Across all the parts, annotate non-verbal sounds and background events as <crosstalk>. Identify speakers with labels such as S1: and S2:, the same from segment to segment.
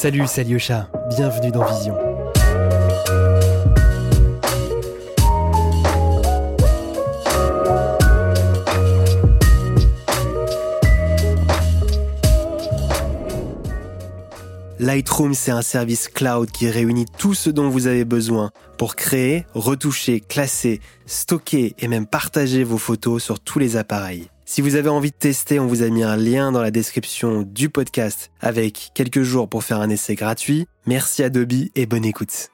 S1: Salut, c'est Alyosha. Bienvenue dans Vision. Lightroom, c'est un service cloud qui réunit tout ce dont vous avez besoin pour créer, retoucher, classer, stocker et même partager vos photos sur tous les appareils. Si vous avez envie de tester, on vous a mis un lien dans la description du podcast avec quelques jours pour faire un essai gratuit. Merci Adobe et bonne écoute.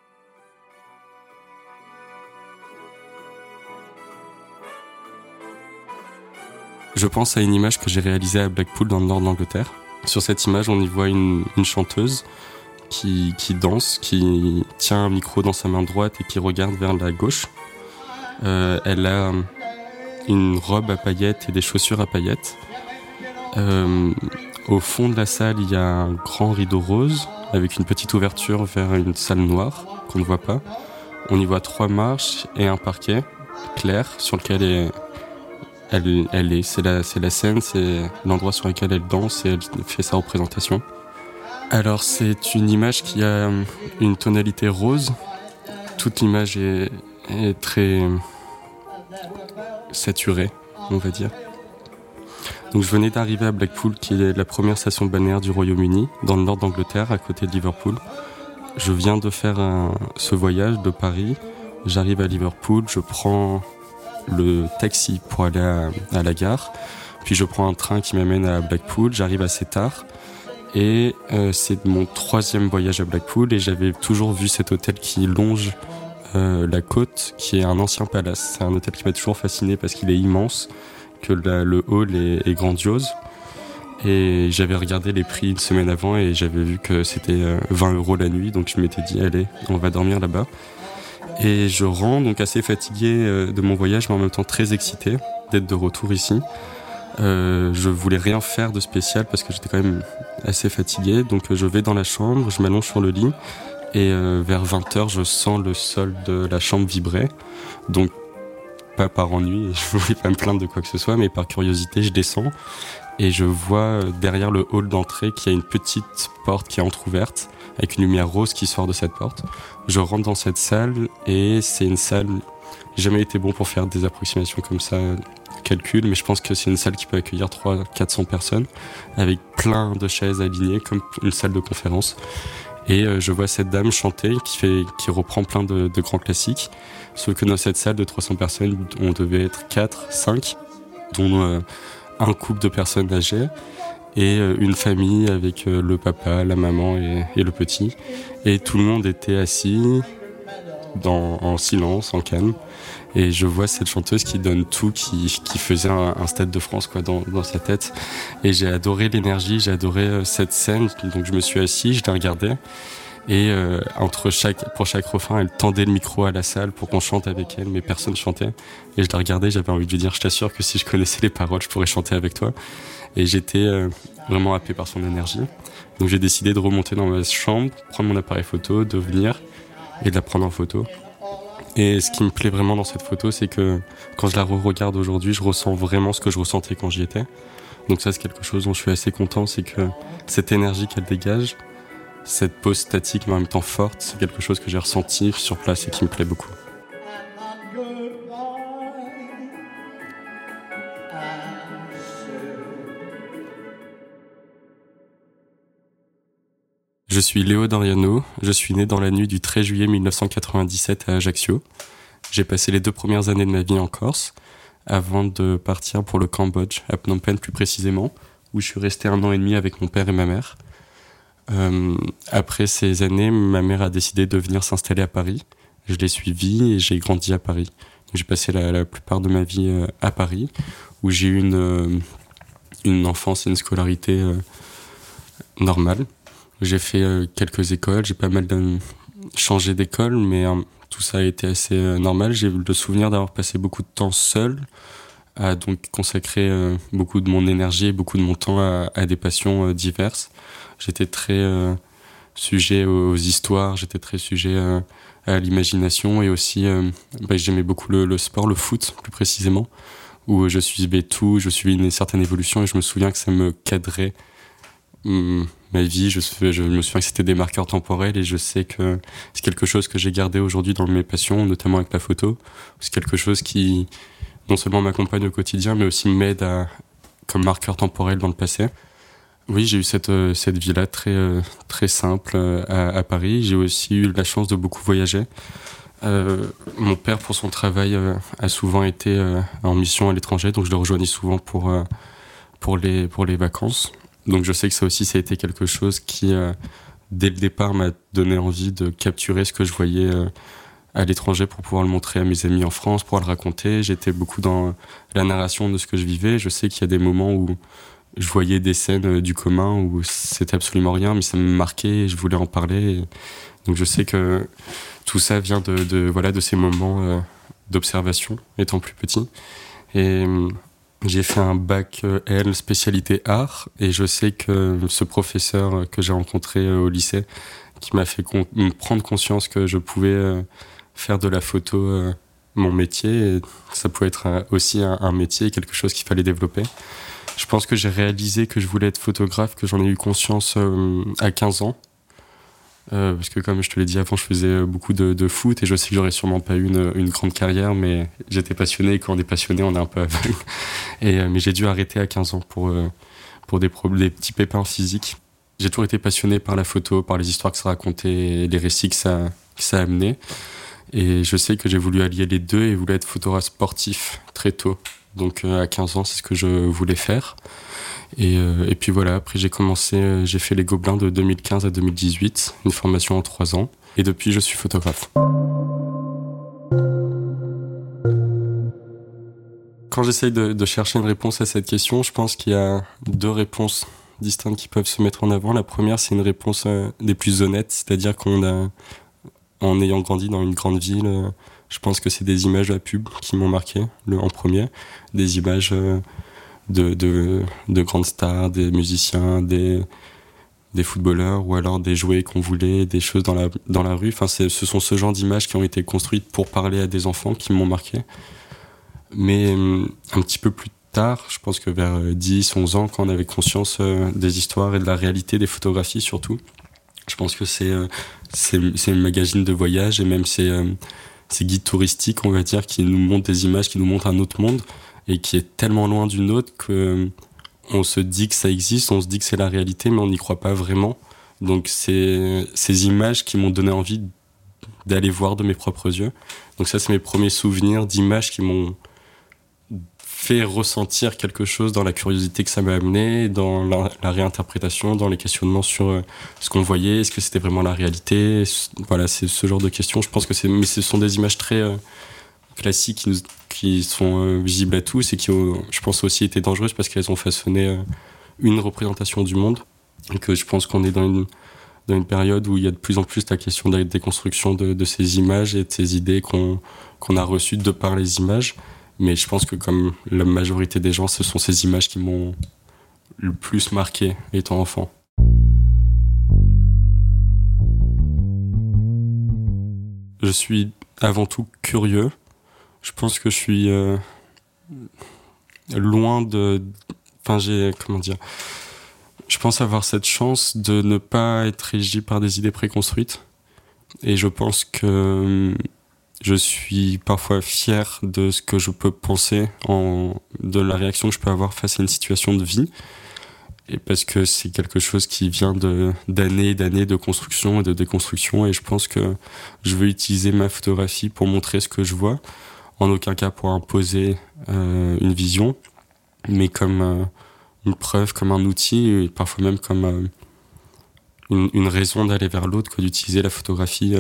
S2: Je pense à une image que j'ai réalisée à Blackpool dans le nord de l'Angleterre. Sur cette image, on y voit une, chanteuse qui, danse, qui tient un micro dans sa main droite et qui regarde vers la gauche. Euh, elle a une robe à paillettes et des chaussures à paillettes. Euh, au fond de la salle, il y a un grand rideau rose avec une petite ouverture vers une salle noire qu'on ne voit pas. On y voit trois marches et un parquet clair sur lequel est elle, est. C'est la, c'est la scène, c'est l'endroit sur lequel elle danse et elle fait sa représentation. Alors c'est une image qui a une tonalité rose. Toute l'image est, est très saturée, on va dire. Donc je venais d'arriver à Blackpool, qui est la première station balnéaire du Royaume-Uni, dans le nord d'Angleterre, à côté de Liverpool. Je viens de faire ce voyage de Paris. J'arrive à Liverpool, je prends le taxi pour aller à, la gare. Puis je prends un train qui m'amène à Blackpool. J'arrive assez tard. Et euh, c'est mon troisième voyage à Blackpool et j'avais toujours vu cet hôtel qui longe euh, la côte, qui est un ancien palace. C'est un hôtel qui m'a toujours fasciné parce qu'il est immense, que le hall est, grandiose. Et j'avais regardé les prix une semaine avant et j'avais vu que c'était 20 euh, euros la nuit, donc je m'étais dit allez, on va dormir là-bas. Et je rentre donc assez fatigué euh, de mon voyage, mais en même temps très excité d'être de retour ici. Euh, je voulais rien faire de spécial parce que j'étais quand même assez fatigué. Donc je vais dans la chambre, je m'allonge sur le lit et euh, vers 20h je sens le sol de la chambre vibrer. Donc pas par ennui, <laughs> je voulais pas me plaindre de quoi que ce soit, mais par curiosité je descends et je vois derrière le hall d'entrée qu'il y a une petite porte qui est entr'ouverte avec une lumière rose qui sort de cette porte. Je rentre dans cette salle et c'est une salle. Jamais été bon pour faire des approximations comme ça, calcul, mais je pense que c'est une salle qui peut accueillir 300-400 personnes avec plein de chaises alignées comme une salle de conférence. Et euh, je vois cette dame chanter qui fait, qui reprend plein de, de grands classiques. Sauf que dans cette salle de 300 personnes, on devait être 4, 5, dont euh, un couple de personnes âgées et euh, une famille avec le papa, la maman et, le petit. Et tout le monde était assis dans, en silence, en calme. Et je vois cette chanteuse qui donne tout, qui, faisait un, stade de France quoi dans, sa tête. Et j'ai adoré l'énergie, j'ai adoré euh, cette scène. Donc je me suis assis, je l'ai regardé. Et entre chaque, pour chaque refrain, elle tendait le micro à la salle pour qu'on chante avec elle, mais personne chantait. Et je la regardais, j'avais envie de lui dire, je t'assure que si je connaissais les paroles, je pourrais chanter avec toi. Et j'étais euh, vraiment happé par son énergie. Donc j'ai décidé de remonter dans ma chambre, prendre mon appareil photo, de venir et de la prendre en photo. Et ce qui me plaît vraiment dans cette photo, c'est que quand je la re-regarde aujourd'hui, je ressens vraiment ce que je ressentais quand j'y étais. Donc ça, c'est quelque chose dont je suis assez content, c'est que cette énergie qu'elle dégage, cette pose statique mais en même temps forte, c'est quelque chose que j'ai ressenti sur place et qui me plaît beaucoup. Je suis Léo Doriano, je suis né dans la nuit du 13 juillet 1997 à Ajaccio. J'ai passé les deux premières années de ma vie en Corse, avant de partir pour le Cambodge, à Phnom Penh plus précisément, où je suis resté un an et demi avec mon père et ma mère. Euh, après ces années, ma mère a décidé de venir s'installer à Paris. Je l'ai suivie et j'ai grandi à Paris. J'ai passé la, plupart de ma vie euh, à Paris, où j'ai eu une, euh, une enfance et une scolarité normale. J'ai fait euh, quelques écoles, j'ai pas mal changé d'école, mais euh, tout ça a été assez euh, normal. J'ai le souvenir d'avoir passé beaucoup de temps seul, à donc consacrer beaucoup de mon énergie et beaucoup de mon temps à, des passions diverses. J'étais très sujet aux, histoires, j'étais très sujet à l'imagination et aussi bah, j'aimais beaucoup le, sport, le foot plus précisément, où je suivais tout, je suivais une certaine évolution et je me souviens que ça me cadrait hum, ma vie. Je, je me souviens que c'était des marqueurs temporels et je sais que c'est quelque chose que j'ai gardé aujourd'hui dans mes passions, notamment avec la photo. C'est quelque chose qui non seulement m'accompagne au quotidien, mais aussi m'aide comme marqueur temporel dans le passé. Oui, j'ai eu cette, euh, vie-là très, euh, simple euh, à, Paris. J'ai aussi eu la chance de beaucoup voyager. Mon père, pour son travail, a souvent été en mission à l'étranger, donc je le rejoignais souvent pour les vacances. Donc je sais que ça aussi, ça a été quelque chose qui, dès le départ, m'a donné envie de capturer ce que je voyais à l'étranger pour pouvoir le montrer à mes amis en France, pour le raconter. J'étais beaucoup dans la narration de ce que je vivais. Je sais qu'il y a des moments où je voyais des scènes euh, du commun où c'était absolument rien, mais ça me marquait et je voulais en parler. Donc je sais que tout ça vient de, voilà de ces moments euh, d'observation étant plus petit. Et euh, j'ai fait un bac L spécialité art et je sais que ce professeur que j'ai rencontré au lycée qui m'a fait prendre conscience que je pouvais faire de la photo mon métier et ça pouvait être aussi un, métier quelque chose qu'il fallait développer. Je pense que j'ai réalisé que je voulais être photographe, que j'en ai eu conscience euh, à 15 ans. Euh, parce que comme je te l'ai dit avant, je faisais beaucoup de, foot et je sais que j'aurais sûrement pas eu une, une, grande carrière, mais j'étais passionné et quand on est passionné, on est un peu aveugle. <laughs> Et, euh, mais j'ai dû arrêter à 15 ans pour, euh, pour des, petits pépins physiques. J'ai toujours été passionné par la photo, par les histoires que ça racontait, les récits que ça, que ça amenait. Et je sais que j'ai voulu allier les deux et voulu être photographe sportif très tôt. Donc euh, à 15 ans, c'est ce que je voulais faire. Et, euh, et puis voilà, après j'ai commencé, euh, j'ai fait les Gobelins de 2015 à 2018, une formation en 3 ans. Et depuis, je suis photographe. Quand j'essaye de, chercher une réponse à cette question, je pense qu'il y a deux réponses distinctes qui peuvent se mettre en avant. La première, c'est une réponse des plus honnêtes, c'est-à-dire qu'on a, en ayant grandi dans une grande ville, je pense que c'est des images à pub qui m'ont marqué en premier, des images euh, de, de, de, grandes stars, des musiciens, des, des footballeurs ou alors des jouets qu'on voulait, des choses dans la, dans la rue. Enfin, ce sont ce genre d'images qui ont été construites pour parler à des enfants qui m'ont marqué. Mais euh, un petit peu plus tard, je pense que vers 10, euh, 11 ans, quand on avait conscience des histoires et de la réalité des photographies surtout, je pense que c'est c'est une magazine de voyage et même ces guides touristiques, on va dire, qui nous montrent des images, qui nous montrent un autre monde et qui est tellement loin du nôtre que on se dit que ça existe, on se dit que c'est la réalité, mais on n'y croit pas vraiment. Donc c'est ces images qui m'ont donné envie d'aller voir de mes propres yeux. Donc ça, c'est mes premiers souvenirs d'images qui m'ont fait ressentir quelque chose dans la curiosité que ça m'a amené, dans la, la, réinterprétation, dans les questionnements sur euh, ce qu'on voyait, est-ce que c'était vraiment la réalité? Voilà, c'est ce genre de questions. Je pense que c'est, mais ce sont des images très euh, classiques qui, nous, qui sont euh, visibles à tous et qui, ont, je pense, aussi été dangereuses parce qu'elles ont façonné une représentation du monde. Et que je pense qu'on est dans une, dans une période où il y a de plus en plus la question de la déconstruction de, de ces images et de ces idées qu'on, qu'on a reçues de par les images. Mais je pense que comme la majorité des gens, ce sont ces images qui m'ont le plus marqué étant enfant. Je suis avant tout curieux. Je pense que je suis euh, loin de... Enfin, j'ai... Comment dire Je pense avoir cette chance de ne pas être régi par des idées préconstruites. Et je pense que je suis parfois fier de ce que je peux penser, en, de la réaction que je peux avoir face à une situation de vie. Et parce que c'est quelque chose qui vient d'années et d'années de construction et de déconstruction. Et je pense que je veux utiliser ma photographie pour montrer ce que je vois. En aucun cas pour imposer euh, une vision, mais comme euh, une preuve, comme un outil, et parfois même comme euh, une, une, raison d'aller vers l'autre que d'utiliser la photographie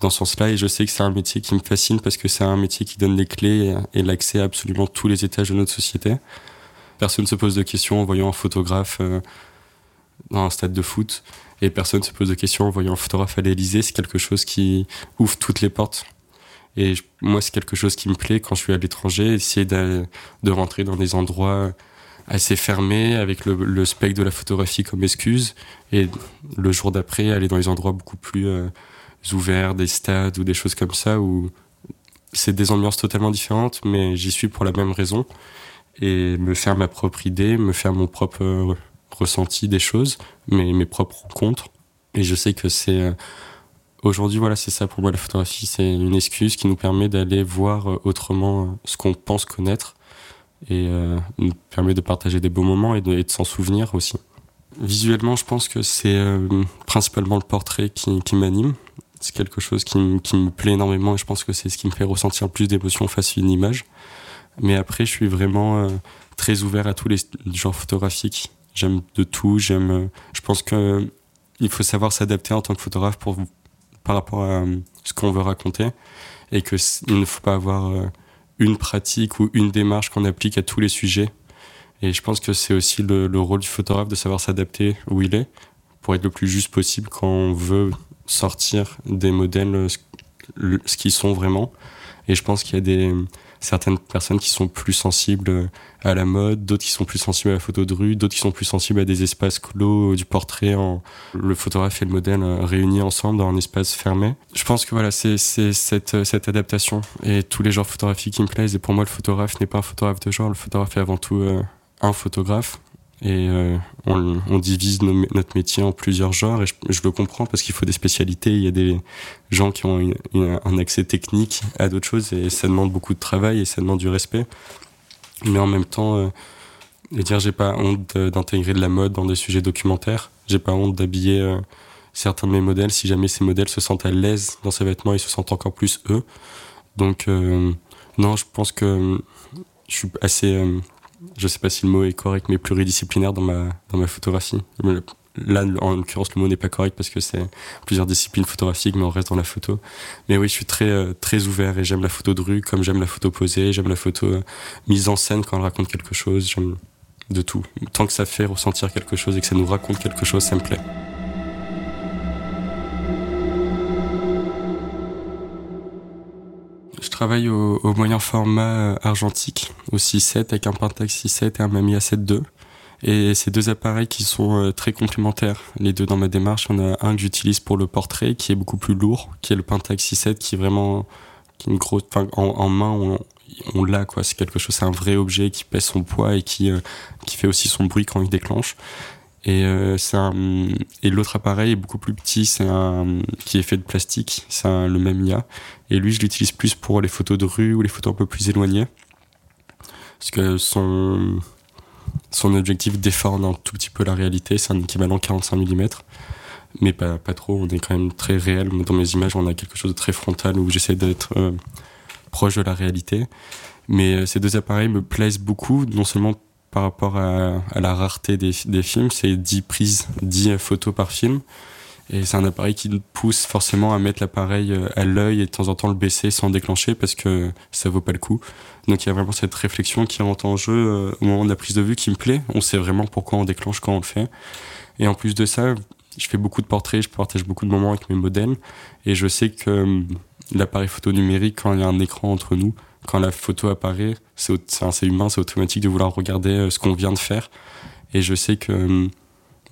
S2: dans ce sens-là. Et je sais que c'est un métier qui me fascine parce que c'est un métier qui donne les clés et l'accès à absolument tous les étages de notre société. Personne ne se pose de questions en voyant un photographe euh, dans un stade de foot. Et personne ne se pose de questions en voyant un photographe à l'Elysée. C'est quelque chose qui ouvre toutes les portes. Et moi, c'est quelque chose qui me plaît quand je suis à l'étranger, essayer de, rentrer dans des endroits assez fermés, avec le, le, spectre de la photographie comme excuse, et le jour d'après, aller dans des endroits beaucoup plus euh, ouverts, des stades ou des choses comme ça où c'est des ambiances totalement différentes, mais j'y suis pour la même raison et me faire ma propre idée, me faire mon propre ressenti des choses, mais mes propres rencontres. Et je sais que c'est euh, aujourd'hui, voilà, c'est ça pour moi la photographie, c'est une excuse qui nous permet d'aller voir euh, autrement euh, ce qu'on pense connaître et nous permet de partager des beaux moments et de, s'en souvenir aussi. Visuellement, je pense que c'est principalement le portrait qui, qui m'anime. C'est quelque chose qui, me plaît énormément et je pense que c'est ce qui me fait ressentir plus d'émotions face à une image. Mais après, je suis vraiment très ouvert à tous les genres photographiques j'aime de tout. J'aime. Euh, je pense que il faut savoir s'adapter en tant que photographe pour par rapport à euh, ce qu'on veut raconter et que il ne faut pas avoir euh, une pratique ou une démarche qu'on applique à tous les sujets. Et je pense que c'est aussi le, rôle du photographe de savoir s'adapter où il est pour être le plus juste possible quand on veut sortir des modèles ce qu'ils sont vraiment. Et je pense qu'il y a des certaines personnes qui sont plus sensibles à la mode, d'autres qui sont plus sensibles à la photo de rue, d'autres qui sont plus sensibles à des espaces clos, du portrait, en, le photographe et le modèle euh, réunis ensemble dans un espace fermé. Je pense que voilà, c'est cette, euh, cette adaptation et tous les genres photographiques qui me plaisent. Et pour moi, le photographe n'est pas un photographe de genre, le photographe est avant tout euh, un photographe et euh, on, on, divise notre métier en plusieurs genres et je, le comprends parce qu'il faut des spécialités. Il y a des gens qui ont un accès technique à d'autres choses et ça demande beaucoup de travail et ça demande du respect. Mais en même temps, euh, dire j'ai pas honte d'intégrer de la mode dans des sujets documentaires. J'ai pas honte d'habiller euh, certains de mes modèles si jamais ces modèles se sentent à l'aise dans ces vêtements, ils se sentent encore plus eux. Donc euh, non, je pense que je suis assez je sais pas si le mot est correct, mais pluridisciplinaire dans ma, dans ma photographie. Là, en l'occurrence, le mot n'est pas correct parce que c'est plusieurs disciplines photographiques, mais on reste dans la photo. Mais oui, je suis très, euh, très ouvert et j'aime la photo de rue comme j'aime la photo posée, j'aime la photo euh, mise en scène quand elle raconte quelque chose, j'aime de tout. Tant que ça fait ressentir quelque chose et que ça nous raconte quelque chose, ça me plaît. Je travaille au, moyen format euh, argentique, au 6.7 avec un Pentax 6.7 et un Mamiya 7.2. Et ces deux appareils qui sont euh, très complémentaires. Les deux dans ma démarche, on a un que j'utilise pour le portrait qui est beaucoup plus lourd, qui est le Pentax 6.7 qui est vraiment qui est une grosse, en, en main on, l'a quoi. C'est quelque chose, c'est un vrai objet qui pèse son poids et qui euh, qui fait aussi son bruit quand il déclenche. Et, euh, et l'autre appareil est beaucoup plus petit, c'est un qui est fait de plastique, c'est le même IA. Et lui, je l'utilise plus pour les photos de rue ou les photos un peu plus éloignées. Parce que son, son objectif déforme un tout petit peu la réalité, c'est un équivalent 45 mm. Mais pas, pas trop, on est quand même très réel. Dans mes images, on a quelque chose de très frontal où j'essaie d'être euh, proche de la réalité. Mais euh, ces deux appareils me plaisent beaucoup, non seulement par rapport à, la rareté des, films, c'est 10 prises, 10 photos par film. Et c'est un appareil qui pousse forcément à mettre l'appareil euh, à l'œil et de temps en temps le baisser sans déclencher parce que ça vaut pas le coup. Donc il y a vraiment cette réflexion qui rentre en jeu euh, au moment de la prise de vue qui me plaît. On sait vraiment pourquoi on déclenche quand on le fait. Et en plus de ça, je fais beaucoup de portraits, je partage beaucoup de moments avec mes modèles. Et je sais que euh, l'appareil photo numérique, quand il y a un écran entre nous, quand la photo apparaît, c'est humain, c'est automatique de vouloir regarder euh, ce qu'on vient de faire. Et je sais que euh,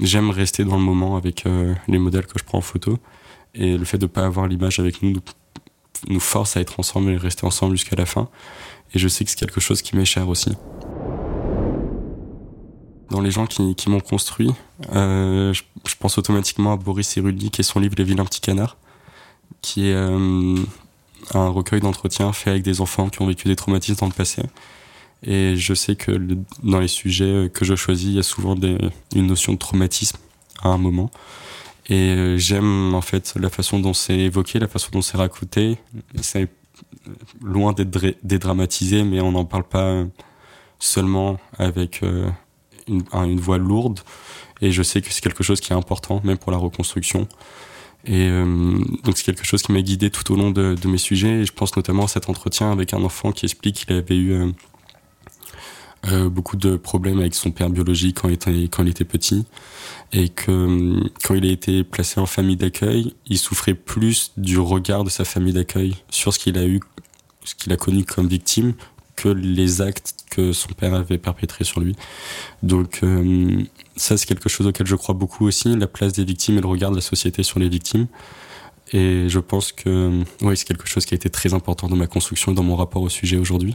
S2: j'aime rester dans le moment avec euh, les modèles que je prends en photo. Et le fait de ne pas avoir l'image avec nous, nous force à être ensemble et rester ensemble jusqu'à la fin. Et je sais que c'est quelque chose qui m'est cher aussi. Dans les gens qui, m'ont construit, je, pense automatiquement à Boris Cyrulnik et son livre Les vilains petits canards, qui est un recueil d'entretiens fait avec des enfants qui ont vécu des traumatismes dans le passé. Et je sais que dans les sujets que je choisis, il y a souvent une notion de traumatisme à un moment. Et euh, j'aime en fait la façon dont c'est évoqué, la façon dont c'est raconté. C'est loin d'être dédramatisé, mais on n'en parle pas seulement avec euh, une voix lourde. Et je sais que c'est quelque chose qui est important, même pour la reconstruction. Et euh, donc c'est quelque chose qui m'a guidé tout au long de, mes sujets. Et je pense notamment à cet entretien avec un enfant qui explique qu'il avait eu euh, euh, beaucoup de problèmes avec son père biologique quand il était, quand il était petit. Et que quand il a été placé en famille d'accueil, il souffrait plus du regard de sa famille d'accueil sur ce qu'il a eu, ce qu'il a connu comme victime, que les actes que son père avait perpétrés sur lui. Donc ça, c'est quelque chose auquel je crois beaucoup aussi, la place des victimes et le regard de la société sur les victimes. Et je pense que oui, c'est quelque chose qui a été très important dans ma construction et dans mon rapport au sujet aujourd'hui.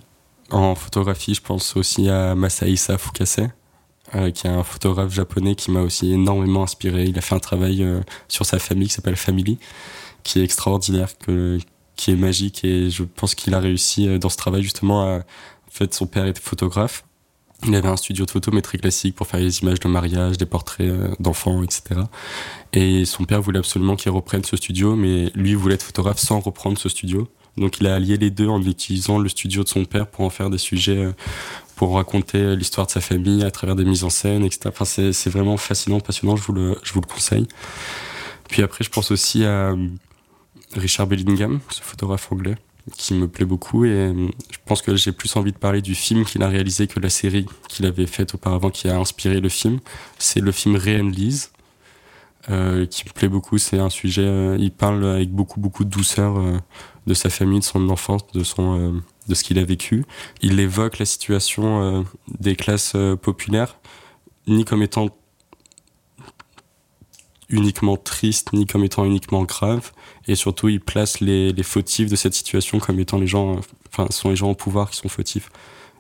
S2: En photographie, je pense aussi à Masaïsa Fukase, qui est un photographe japonais qui m'a aussi énormément inspiré. Il a fait un travail sur sa famille qui s'appelle Family, qui est extraordinaire, que, qui est magique et je pense qu'il a réussi dans ce travail justement à, en fait, son père était photographe il avait un studio de photo mais très classique pour faire des images de mariage, des portraits euh, d'enfants, etc. Et son père voulait absolument qu'il reprenne ce studio, mais lui voulait être photographe sans reprendre ce studio. Donc il a allié les deux en utilisant le studio de son père pour en faire des sujets, euh, pour raconter l'histoire de sa famille à travers des mises en scène, etc. Enfin, c'est vraiment fascinant, passionnant, je vous, le, je vous le conseille. Puis après, je pense aussi à euh, Richard Bellingham, ce photographe anglais, qui me plaît beaucoup et euh, je pense que j'ai plus envie de parler du film qu'il a réalisé que la série qu'il avait faite auparavant qui a inspiré le film. C'est le film Ray Lise euh, qui me plaît beaucoup. C'est un sujet, euh, il parle avec beaucoup beaucoup de douceur euh, de sa famille, de son enfance, de son de ce qu'il a vécu. Il évoque la situation des classes populaires ni comme étant uniquement triste ni comme étant uniquement grave. Et surtout il place les, les fautifs de cette situation comme étant les gens enfin ce sont les gens au pouvoir qui sont fautifs.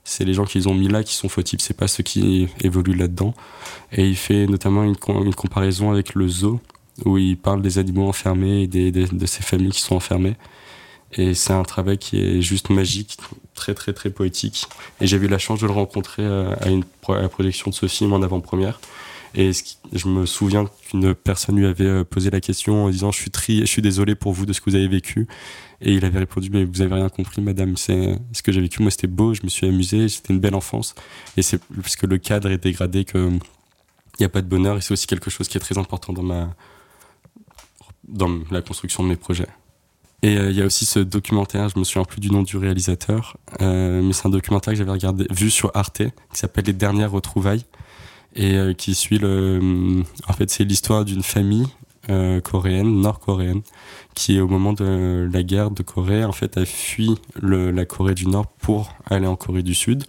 S2: C'est les gens qu'ils ont mis là qui sont fautifs. C'est pas ceux qui évoluent là-dedans. Et il fait notamment une, comparaison avec le zoo où il parle des animaux enfermés et des, de ces familles qui sont enfermées. Et c'est un travail qui est juste magique très très très poétique. Et j'ai eu la chance de le rencontrer euh, à, une, à la projection de ce film en avant-première et je me souviens qu'une personne lui avait euh, posé la question en disant je suis tri, je suis désolé pour vous de ce que vous avez vécu. Et il avait répondu mais vous avez rien compris madame, c'est ce que j'ai vécu moi c'était beau, je me suis amusé, c'était une belle enfance. Et c'est parce que le cadre est dégradé que il n'y a pas de bonheur et c'est aussi quelque chose qui est très important dans la construction de mes projets. Et euh, il y a aussi ce documentaire, je me souviens plus du nom du réalisateur, euh, mais c'est un documentaire que j'avais regardé, vu sur Arte, qui s'appelle Les dernières retrouvailles, et euh, qui suit le. En fait, c'est l'histoire d'une famille euh, coréenne, nord-coréenne, qui au moment de la guerre de Corée, en fait, a fui le, la Corée du Nord pour aller en Corée du Sud.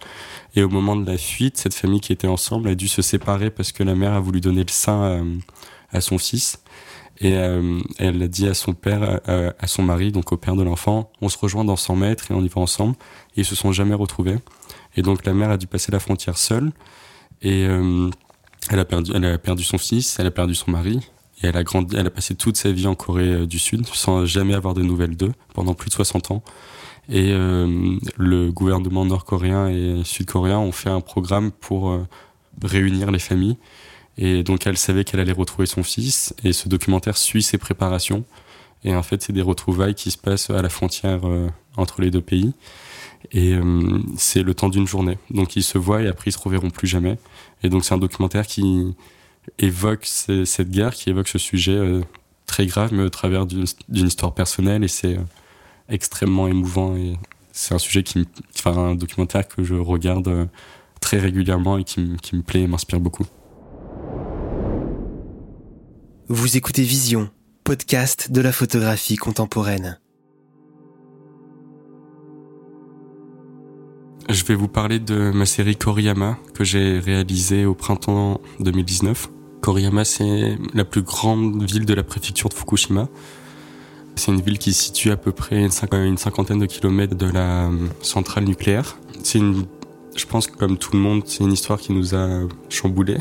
S2: Et au moment de la fuite, cette famille qui était ensemble a dû se séparer parce que la mère a voulu donner le sein à, à son fils. Et euh, elle a dit à son père, à, son mari, donc au père de l'enfant, on se rejoint dans 100 mètres et on y va ensemble. Et ils se sont jamais retrouvés. Et donc la mère a dû passer la frontière seule. Et euh, elle, a perdu, elle a perdu son fils, elle a perdu son mari. Et elle a, grandi, elle a passé toute sa vie en Corée euh, du Sud sans jamais avoir de nouvelles d'eux pendant plus de 60 ans. Et euh, le gouvernement nord-coréen et sud-coréen ont fait un programme pour réunir les familles. Et donc elle savait qu'elle allait retrouver son fils. Et ce documentaire suit ses préparations. Et en fait, c'est des retrouvailles qui se passent à la frontière euh, entre les deux pays. Et euh, c'est le temps d'une journée. Donc ils se voient et après ils se reverront plus jamais. Et donc c'est un documentaire qui évoque cette guerre, qui évoque ce sujet euh, très grave, mais au travers d'une histoire personnelle. Et c'est extrêmement émouvant. Et c'est un sujet qui, enfin un documentaire que je regarde très régulièrement et qui, qui me plaît et m'inspire beaucoup.
S1: Vous écoutez Vision, podcast de la photographie contemporaine.
S2: Je vais vous parler de ma série Koriyama que j'ai réalisée au printemps 2019. Koriyama, c'est la plus grande ville de la préfecture de Fukushima. C'est une ville qui se situe à peu près une cinquantaine de kilomètres de la euh, centrale nucléaire. C'est une, je pense que comme tout le monde, c'est une histoire qui nous a chamboulés.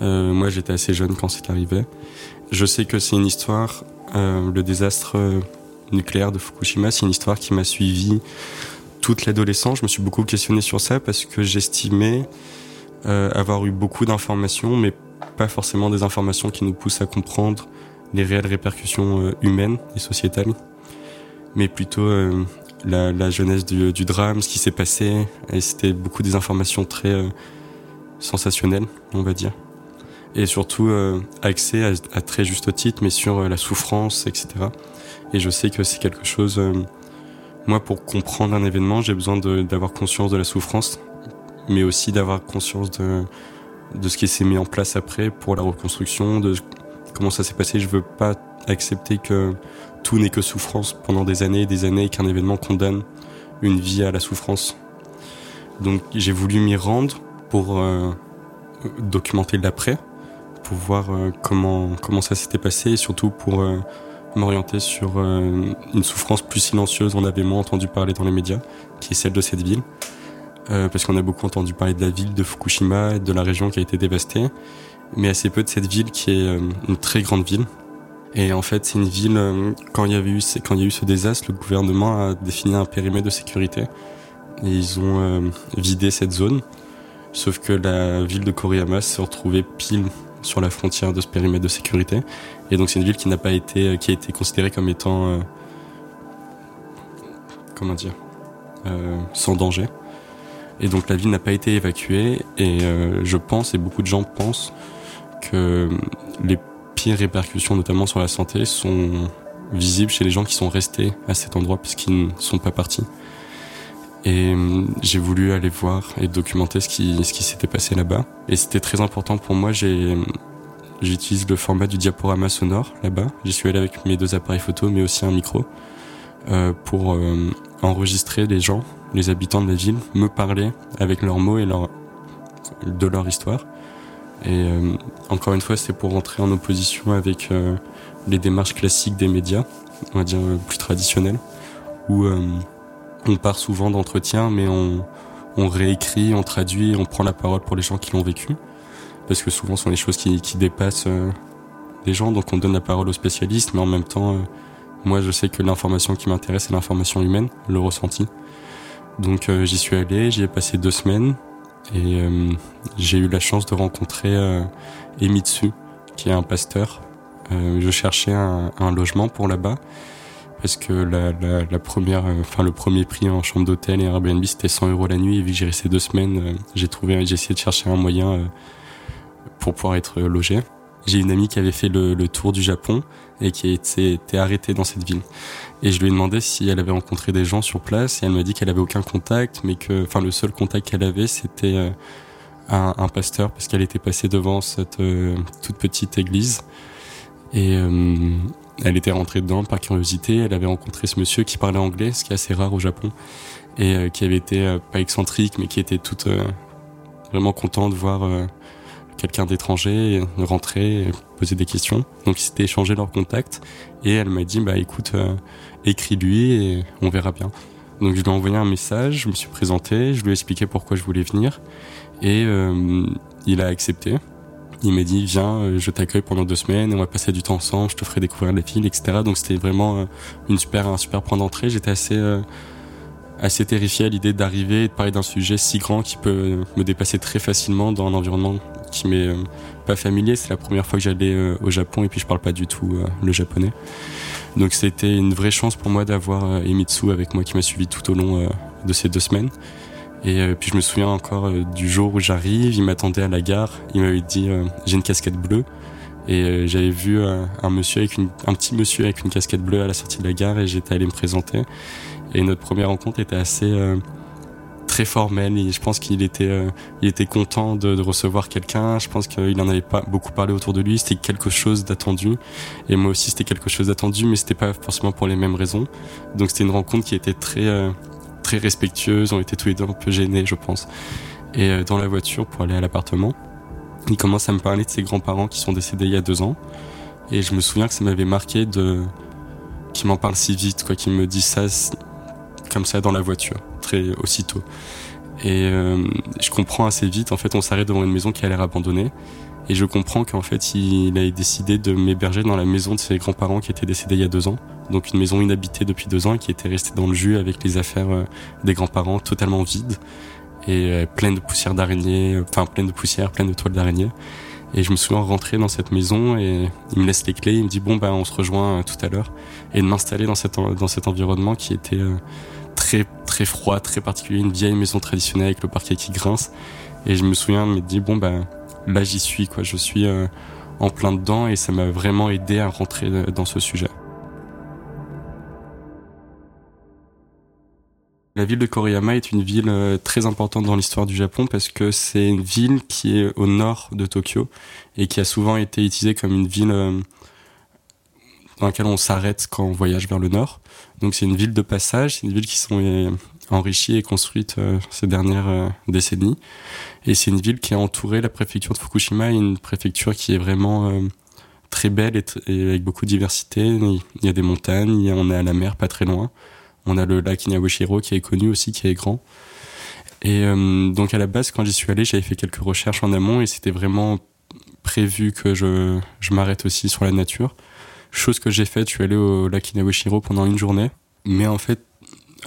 S2: Euh, moi, j'étais assez jeune quand c'est arrivé. Je sais que c'est une histoire, euh, le désastre euh, nucléaire de Fukushima, c'est une histoire qui m'a suivi toute l'adolescence, je me suis beaucoup questionné sur ça parce que j'estimais euh, avoir eu beaucoup d'informations, mais pas forcément des informations qui nous poussent à comprendre les réelles répercussions euh, humaines et sociétales, mais plutôt euh, la, la, jeunesse du, du, drame, ce qui s'est passé, et c'était beaucoup des informations très euh, sensationnelles, on va dire, et surtout euh, axées à, à, très juste titre, mais sur la souffrance, etc. Et je sais que c'est quelque chose moi, pour comprendre un événement, j'ai besoin d'avoir conscience de la souffrance, mais aussi d'avoir conscience de, de ce qui s'est mis en place après pour la reconstruction, de comment ça s'est passé. Je veux pas accepter que tout n'est que souffrance pendant des années et des années et qu'un événement condamne une vie à la souffrance. Donc j'ai voulu m'y rendre pour euh, documenter l'après, pour voir euh, comment, comment ça s'était passé et surtout pour euh, m'orienter sur euh, une souffrance plus silencieuse, on avait moins entendu parler dans les médias, qui est celle de cette ville. parce qu'on a beaucoup entendu parler de la ville de Fukushima et de la région qui a été dévastée, mais assez peu de cette ville qui est une très grande ville. Et en fait, c'est une ville, quand il y avait eu, quand il y a eu ce désastre, le gouvernement a défini un périmètre de sécurité. Et ils ont vidé cette zone. Sauf que la ville de Koriyama s'est retrouvée pile sur la frontière de ce périmètre de sécurité. Et donc c'est une ville qui n'a pas été, qui a été considérée comme étant, euh, comment dire, euh, sans danger. Et donc la ville n'a pas été évacuée. Et euh, je pense, et beaucoup de gens pensent, que les pires répercussions, notamment sur la santé, sont visibles chez les gens qui sont restés à cet endroit puisqu'ils ne sont pas partis. Et euh, j'ai voulu aller voir et documenter ce qui, ce qui s'était passé là-bas. Et c'était très important pour moi. J'utilise le format du diaporama sonore là-bas. J'y suis allé avec mes deux appareils photo, mais aussi un micro, euh, pour euh, enregistrer les gens, les habitants de la ville, me parler avec leurs mots et leur, de leur histoire. Et euh, encore une fois, c'était pour rentrer en opposition avec euh, les démarches classiques des médias, on va dire plus traditionnelles, où on part souvent d'entretien, mais on, réécrit, on traduit, on prend la parole pour les gens qui l'ont vécu. Parce que souvent, ce sont des choses qui, qui dépassent euh, les gens, donc on donne la parole aux spécialistes, mais en même temps, euh, moi, je sais que l'information qui m'intéresse, c'est l'information humaine, le ressenti. Donc euh, j'y suis allé, j'y ai passé deux semaines, et j'ai eu la chance de rencontrer Emitsu, qui est un pasteur. je cherchais un, un logement pour là-bas parce que la, première, euh, enfin le premier prix en chambre d'hôtel et Airbnb c'était 100 euros la nuit et vu que j'ai resté deux semaines, euh, j'ai trouvé, j'ai essayé de chercher un moyen euh, pour pouvoir être logé. J'ai une amie qui avait fait le, tour du Japon et qui était, été arrêtée dans cette ville. Et je lui ai demandé si elle avait rencontré des gens sur place et elle m'a dit qu'elle avait aucun contact, mais que, enfin le seul contact qu'elle avait c'était un, un, pasteur parce qu'elle était passée devant cette toute petite église et elle était rentrée dedans par curiosité. Elle avait rencontré ce monsieur qui parlait anglais, ce qui est assez rare au Japon, et euh, qui avait été euh, pas excentrique, mais qui était toute euh, vraiment content de voir quelqu'un d'étranger rentrer, poser des questions. Donc ils s'étaient échangé leur contact, et elle m'a dit bah écoute, écris-lui et on verra bien. Donc je lui ai envoyé un message, je me suis présenté, je lui ai expliqué pourquoi je voulais venir, et il a accepté. Il m'a dit viens, euh, je t'accueille pendant deux semaines, on va passer du temps ensemble, je te ferai découvrir la ville, etc. Donc c'était vraiment euh, une super, un super point d'entrée. J'étais assez, euh, assez terrifié à l'idée d'arriver et de parler d'un sujet si grand qui peut me dépasser très facilement dans un environnement qui m'est pas familier. C'est la première fois que j'allais au Japon et puis je parle pas du tout le japonais. Donc c'était une vraie chance pour moi d'avoir Emitsu avec moi qui m'a suivi tout au long de ces deux semaines. Et euh, puis je me souviens encore euh, du jour où j'arrive, il m'attendait à la gare, il m'avait dit euh, j'ai une casquette bleue. Et j'avais vu un monsieur avec une, un petit monsieur avec une casquette bleue à la sortie de la gare et j'étais allé me présenter. Et notre première rencontre était assez très formelle et je pense qu'il était il était content de, de recevoir quelqu'un je pense qu'il en avait pas beaucoup parlé autour de lui c'était quelque chose d'attendu et moi aussi c'était quelque chose d'attendu mais c'était pas forcément pour les mêmes raisons donc c'était une rencontre qui était très très respectueuses, on était tous les deux un peu gênés, je pense. Et euh, dans la voiture pour aller à l'appartement, il commence à me parler de ses grands-parents qui sont décédés il y a deux ans. Et je me souviens que ça m'avait marqué de qu'il m'en parle si vite, quoi, qu'il me dit ça comme ça dans la voiture, très aussitôt. Et euh, je comprends assez vite. En fait, on s'arrête devant une maison qui a l'air abandonnée. Et je comprends qu'en fait, il a décidé de m'héberger dans la maison de ses grands-parents qui étaient décédés il y a deux ans. Donc une maison inhabitée depuis deux ans et qui était restée dans le jus avec les affaires euh, des grands-parents totalement vides et euh, pleine de poussière d'araignée, euh, enfin pleine de poussière, pleine de toiles d'araignée. Et je me souviens rentrer dans cette maison et il me laisse les clés, il me dit bon bah on se rejoint tout à l'heure et de m'installer dans cet dans cet environnement qui était très très froid, très particulier, une vieille maison traditionnelle avec le parquet qui grince. Et je me souviens de me dire bon bah là j'y suis quoi, je suis euh, en plein dedans et ça m'a vraiment aidé à rentrer euh, dans ce sujet. La ville de Koriyama est une ville euh, très importante dans l'histoire du Japon parce que c'est une ville qui est au nord de Tokyo et qui a souvent été utilisée comme une ville dans laquelle on s'arrête quand on voyage vers le nord. Donc c'est une ville de passage, c'est une ville qui sont enrichie et construite ces dernières décennies. Et c'est une ville qui a entouré la préfecture de Fukushima, une préfecture qui est vraiment euh, très belle et, avec beaucoup de diversité. Il y a des montagnes, on est à la mer pas très loin. On a le lac Inawashiro qui est connu aussi, qui est grand. Et donc à la base, quand j'y suis allé, j'avais fait quelques recherches en amont et c'était vraiment prévu que je, je m'arrête aussi sur la nature. Chose que j'ai faite, je suis allé au lac Inawashiro pendant une journée. Mais en fait,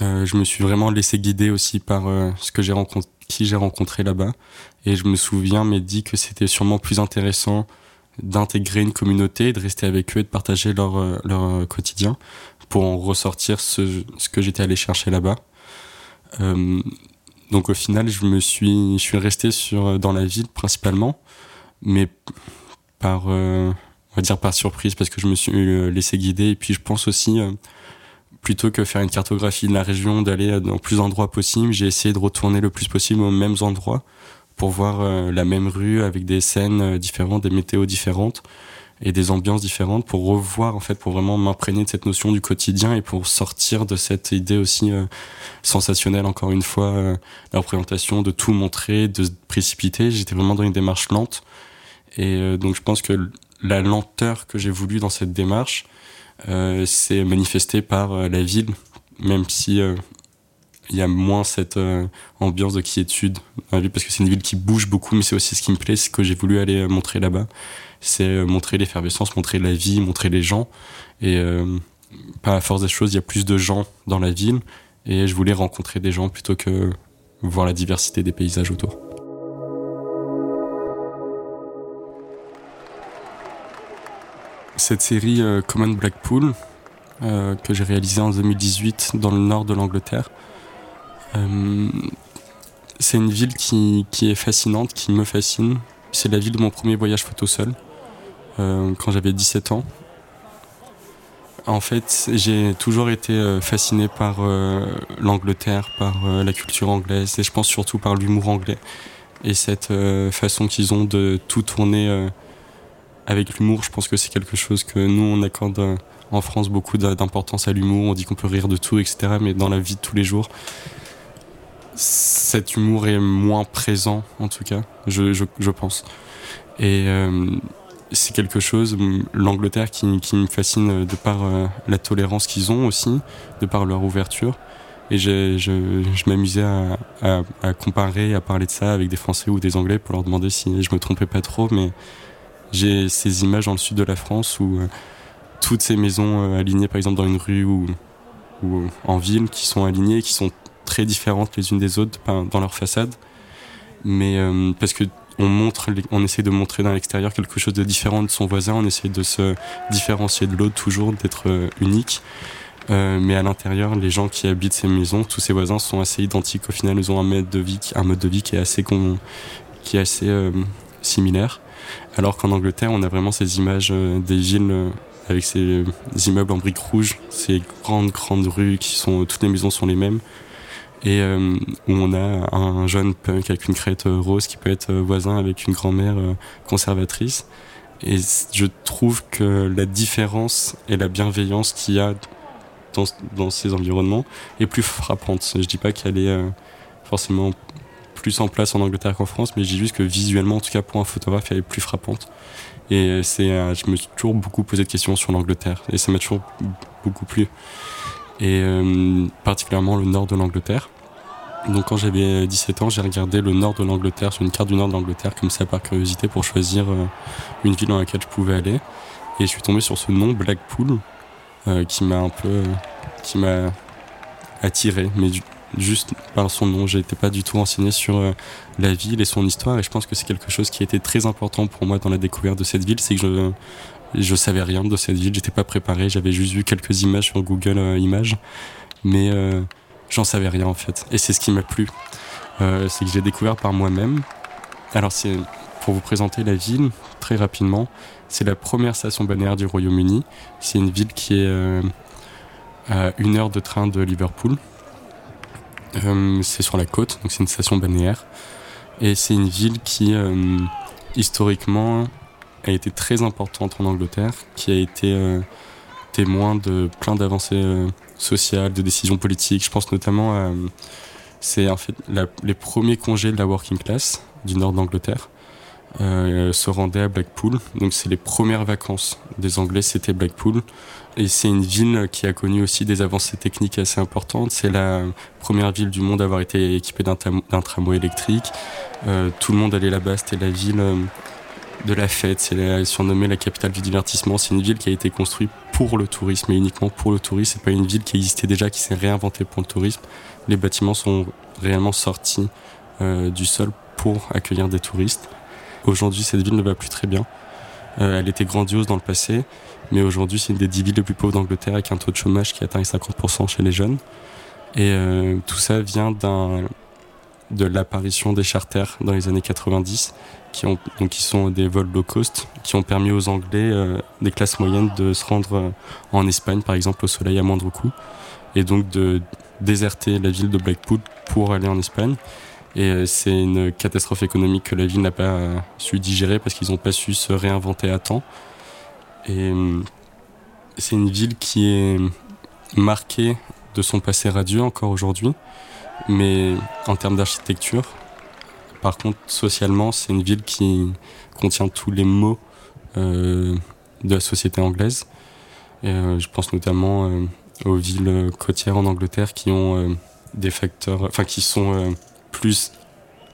S2: euh, je me suis vraiment laissé guider aussi par euh, ce que j'ai rencontré, qui j'ai rencontré là-bas. Et je me souviens, mais dit que c'était sûrement plus intéressant d'intégrer une communauté, de rester avec eux et de partager leur, euh, quotidien pour en ressortir ce, ce que j'étais allé chercher là-bas. donc au final, je me suis, je suis resté sur, dans la ville principalement, mais par, on va dire par surprise parce que je me suis laissé guider et puis je pense aussi plutôt que faire une cartographie de la région, d'aller dans plus d'endroits possibles, j'ai essayé de retourner le plus possible aux mêmes endroits pour voir euh, la même rue avec des scènes euh, différentes, des météos différentes et des ambiances différentes pour revoir en fait pour vraiment m'imprégner de cette notion du quotidien et pour sortir de cette idée aussi euh, sensationnelle encore une fois la représentation de tout montrer de se précipiter. J'étais vraiment dans une démarche lente et donc je pense que la lenteur que j'ai voulu dans cette démarche euh, c'est manifesté par euh, la ville, même si euh, il y a moins cette ambiance de quiétude parce que c'est une ville qui bouge beaucoup, mais c'est aussi ce qui me plaît, ce que j'ai voulu aller montrer là-bas. C'est montrer l'effervescence, montrer la vie, montrer les gens. Et pas à force des choses, il y a plus de gens dans la ville. Et je voulais rencontrer des gens plutôt que voir la diversité des paysages autour. Cette série euh, Common Blackpool euh, que j'ai réalisée en 2018 dans le nord de l'Angleterre. Euh, c'est une ville qui, est fascinante, qui me fascine. C'est la ville de mon premier voyage photo seul, quand j'avais 17 ans. En fait, j'ai toujours été fasciné par l'Angleterre, par la culture anglaise, et je pense surtout par l'humour anglais. Et cette façon qu'ils ont de tout tourner avec l'humour, je pense que c'est quelque chose que nous, on accorde euh, en France beaucoup d'importance à l'humour. On dit qu'on peut rire de tout, etc. Mais dans la vie de tous les jours, cet humour est moins présent, en tout cas, je, pense. Et euh, c'est quelque chose, l'Angleterre, qui, me fascine de par euh, la tolérance qu'ils ont aussi, de par leur ouverture. Et je, m'amusais à, à, comparer, à parler de ça avec des Français ou des Anglais pour leur demander si je me trompais pas trop. Mais j'ai ces images dans le sud de la France où euh, toutes ces maisons euh, alignées, par exemple dans une rue ou, ou en ville, qui sont alignées, qui sont très différentes les unes des autres dans leur façade. Mais euh, parce que on montre, on essaie de montrer dans l'extérieur quelque chose de différent de son voisin, on essaie de se différencier de l'autre toujours, d'être unique. mais à l'intérieur, les gens qui habitent ces maisons, tous ces voisins sont assez identiques. Au final, ils ont un mode de vie, qui est assez, qui est assez similaire. Alors qu'en Angleterre, on a vraiment ces images euh, des villes euh, avec ces euh, immeubles en briques rouges, ces grandes, grandes rues qui sont, toutes les maisons sont les mêmes. Et où on a un jeune punk avec une crête rose qui peut être voisin avec une grand-mère conservatrice. Et je trouve que la différence et la bienveillance qu'il y a dans, ces environnements est plus frappante. Je dis pas qu'elle est forcément plus en place en Angleterre qu'en France, mais j'ai juste que visuellement, en tout cas pour un photographe, elle est plus frappante. Et c'est, euh, je me suis toujours beaucoup posé de questions sur l'Angleterre, et ça m'a toujours beaucoup plu. Et euh, particulièrement le nord de l'Angleterre. Donc quand j'avais 17 ans, j'ai regardé le nord de l'Angleterre sur une carte du nord de l'Angleterre comme ça par curiosité pour choisir euh, une ville dans laquelle je pouvais aller. Et je suis tombé sur ce nom Blackpool qui m'a un peu, qui m'a attiré. Mais du, juste par son nom. J'étais pas du tout renseigné sur euh, la ville et son histoire et je pense que c'est quelque chose qui a été très important pour moi dans la découverte de cette ville, c'est que je je savais rien de cette ville, j'étais pas préparé, j'avais juste vu quelques images sur Google euh, Images, mais euh, j'en savais rien en fait. Et c'est ce qui m'a plu, c'est que j'ai découvert par moi-même. Alors c'est pour vous présenter la ville très rapidement, c'est la première station balnéaire du Royaume-Uni. C'est une ville qui est à une heure de train de Liverpool. Euh, c'est sur la côte, donc c'est une station balnéaire. Et c'est une ville qui, euh, historiquement, a été très importante en Angleterre, qui a été euh, témoin de plein d'avancées sociales, de décisions politiques. Je pense notamment à. c'est en fait les premiers congés de la working class du nord d'Angleterre. Se rendaient à Blackpool. Donc c'est les premières vacances des Anglais, c'était Blackpool. Et c'est une ville qui a connu aussi des avancées techniques assez importantes. C'est la première ville du monde à avoir été équipée d'un, tramway électrique. tout le monde allait là-bas, c'était la ville de la fête, c'est surnommée la capitale du divertissement. C'est une ville qui a été construite pour le tourisme et uniquement pour le tourisme. C'est pas une ville qui existait déjà, qui s'est réinventée pour le tourisme. Les bâtiments sont réellement sortis euh, du sol pour accueillir des touristes. Aujourd'hui, cette ville ne va plus très bien. Euh, elle était grandiose dans le passé, mais aujourd'hui, c'est une des dix villes les plus pauvres d'Angleterre avec un taux de chômage qui atteint les 50% chez les jeunes. Et euh, tout ça vient de l'apparition des charters dans les années 90, qui, sont des vols low cost, qui ont permis aux Anglais euh, des classes moyennes de se rendre en Espagne, par exemple, au soleil à moindre coût, et donc de déserter la ville de Blackpool pour aller en Espagne. Et euh, c'est une catastrophe économique que la ville n'a pas su digérer parce qu'ils n'ont pas su se réinventer à temps. Et c'est une ville qui est marquée de son passé radieux encore aujourd'hui mais en termes d'architecture, par contre, socialement, c'est une ville qui contient tous les mots euh, de la société anglaise. Et, euh, je pense notamment euh, aux villes côtières en Angleterre qui ont des facteurs, enfin qui sont plus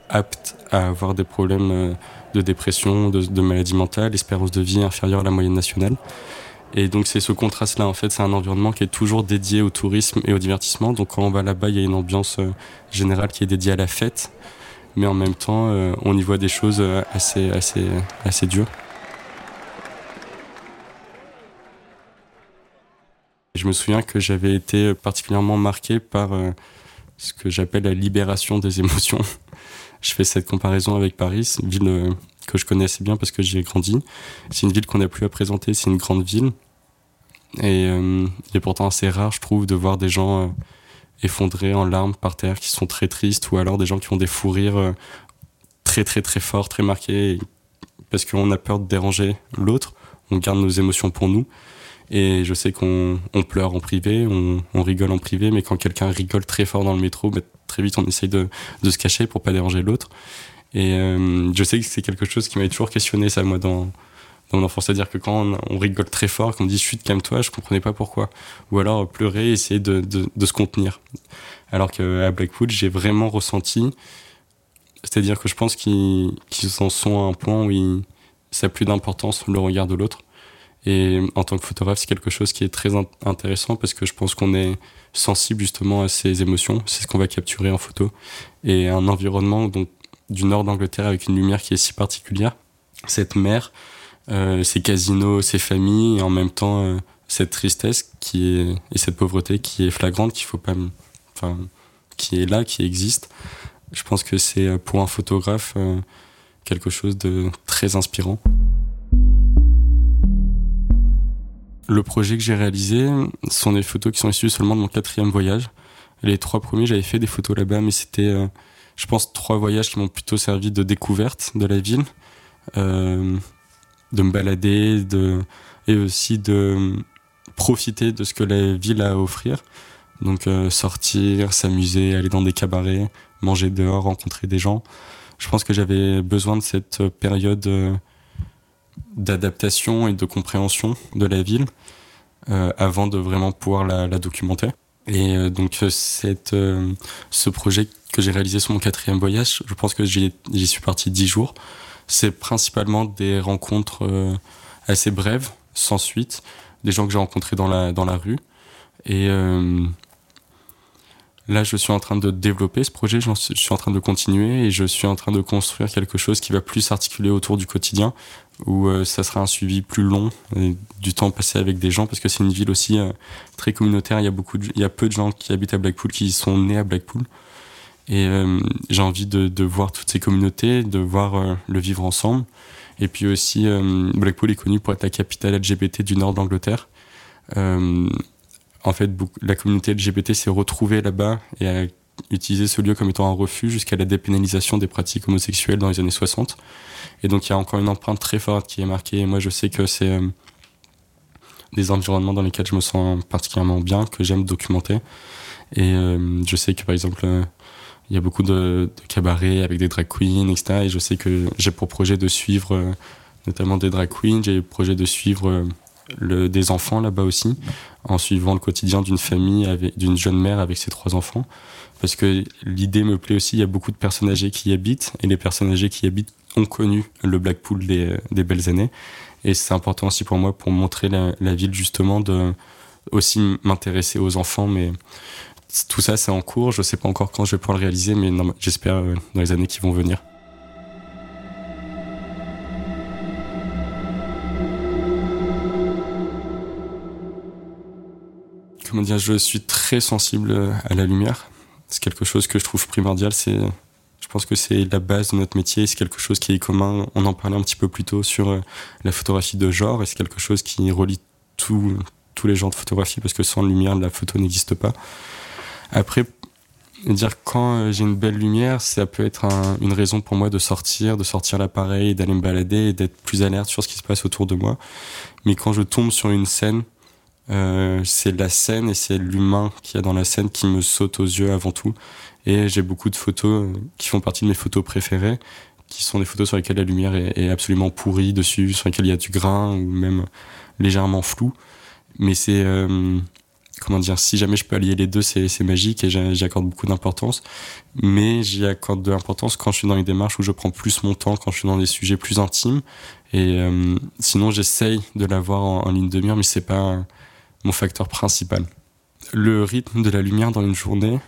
S2: aptes à avoir des problèmes de dépression, de, de maladie mentale, espérance de vie inférieure à la moyenne nationale. Et donc c'est ce contraste-là, en fait, c'est un environnement qui est toujours dédié au tourisme et au divertissement. Donc quand on va là-bas, il y a une ambiance euh, générale qui est dédiée à la fête, mais en même temps, euh, on y voit des choses euh, assez, assez, assez dures. Je me souviens que j'avais été particulièrement marqué par ce que j'appelle la libération des <laughs> émotions. je fais cette comparaison avec Paris, ville que je connais assez bien parce que j'y ai grandi. C'est une ville qu'on n'a plus à présenter, c'est une grande ville. Et euh, il est pourtant assez rare, je trouve, de voir des gens euh, effondrés en larmes par terre, qui sont très tristes, ou alors des gens qui ont des fous rires euh, très très très forts, très marqués, parce qu'on a peur de déranger l'autre, on garde nos émotions pour nous. Et je sais qu'on on pleure en privé, on, on, rigole en privé, mais quand quelqu'un rigole très fort dans le métro, bah, très vite on essaye de, de se cacher pour pas déranger l'autre. Et euh, je sais que c'est quelque chose qui m'avait toujours questionné, ça, moi, dans, dans mon enfance. C'est-à-dire que quand on, rigole très fort, qu'on dit chute, calme-toi, je comprenais pas pourquoi. Ou alors pleurer, essayer de, de, de se contenir. Alors qu'à Blackwood, j'ai vraiment ressenti, c'est-à-dire que je pense qu'ils en sont à un point où ils, ça n'a plus d'importance le regard de l'autre. Et en tant que photographe, c'est quelque chose qui est très intéressant parce que je pense qu'on est sensible justement à ces émotions. C'est ce qu'on va capturer en photo. Et un environnement donc du nord d'Angleterre avec une lumière qui est si particulière. Cette mer, euh, ces casinos, ces familles, et en même temps euh, cette tristesse qui est, et cette pauvreté qui est flagrante, qu'il faut pas, enfin, qui est là, qui existe. Je pense que c'est euh, pour un photographe quelque chose de très inspirant. Le projet que j'ai réalisé sont des photos qui sont issues seulement de mon quatrième voyage. Les trois premiers, j'avais fait des photos là-bas, mais c'était je pense, trois voyages qui m'ont plutôt servi de découverte de la ville, euh, de me balader, de, et aussi de profiter de ce que la ville a à offrir. Donc euh, sortir, s'amuser, aller dans des cabarets, manger dehors, rencontrer des gens. Je pense que j'avais besoin de cette période euh, d'adaptation et de compréhension de la ville euh, avant de vraiment pouvoir la, documenter. Et euh, donc cette, ce projet que j'ai réalisé sur mon quatrième voyage, je pense que j'y suis parti dix jours. C'est principalement des rencontres euh, assez brèves, sans suite, des gens que j'ai rencontrés dans la, dans la rue. Et euh, là, je suis en train de développer ce projet, je suis en train de continuer et je suis en train de construire quelque chose qui va plus s'articuler autour du quotidien, où euh, ça sera un suivi plus long, du temps passé avec des gens, parce que c'est une ville aussi très communautaire. Il y a beaucoup, il y a peu de gens qui habitent à Blackpool qui sont nés à Blackpool. Et euh, j'ai envie de, de, voir toutes ces communautés, de voir euh, le vivre ensemble. Et puis aussi, euh, Blackpool est connu pour être la capitale LGBT du nord d'Angleterre. En fait, la communauté LGBT s'est retrouvée là-bas et a utilisé ce lieu comme étant un refuge jusqu'à la dépénalisation des pratiques homosexuelles dans les années 60. Et donc il y a encore une empreinte très forte qui est marquée. Moi, je sais que c'est des environnements dans lesquels je me sens particulièrement bien, que j'aime documenter. Et je sais que par exemple Il y a beaucoup de, cabarets avec des drag queens, etc. Et je sais que j'ai pour projet de suivre euh, notamment des drag queens. J'ai pour projet de suivre euh, le, des enfants là-bas aussi, en suivant le quotidien d'une famille, d'une jeune mère avec ses trois enfants. Parce que l'idée me plaît aussi, il y a beaucoup de personnes âgées qui y habitent, et les personnes âgées qui y habitent ont connu le Blackpool des, des belles années. Et c'est important aussi pour moi pour montrer la, ville justement de aussi m'intéresser aux enfants, mais tout ça, c'est en cours. Je sais pas encore quand je vais pouvoir le réaliser, mais j'espère euh, dans les années qui vont venir. Comment dire, je suis très sensible à la lumière. C'est quelque chose que je trouve primordial. C'est, je pense que c'est la base de notre métier. C'est quelque chose qui est commun. On en parlait un petit peu plus tôt sur euh, la photographie de genre, et c'est quelque chose qui relie tous les genres de photographie parce que sans lumière, la photo n'existe pas. Après, dire quand euh, j'ai une belle lumière, ça peut être une raison pour moi de sortir, de sortir l'appareil, d'aller me balader et d'être plus alerte sur ce qui se passe autour de moi. Mais quand je tombe sur une scène, euh, c'est la scène et c'est l'humain qu'il y a dans la scène qui me saute aux yeux avant tout. Et j'ai beaucoup de photos euh, qui font partie de mes photos préférées, qui sont des photos sur lesquelles la lumière est, absolument pourrie dessus, sur lesquelles il y a du grain ou même légèrement flou. Mais c'est euh, comment dire, si jamais je peux allier les deux, c'est, magique et j'y accorde beaucoup d'importance. Mais j'y accorde de l'importance quand je suis dans une démarche où je prends plus mon temps, quand je suis dans des sujets plus intimes. Et euh, sinon, j'essaye de l'avoir en, en ligne de mire, mais c'est pas mon facteur principal. Le rythme de la lumière dans une journée,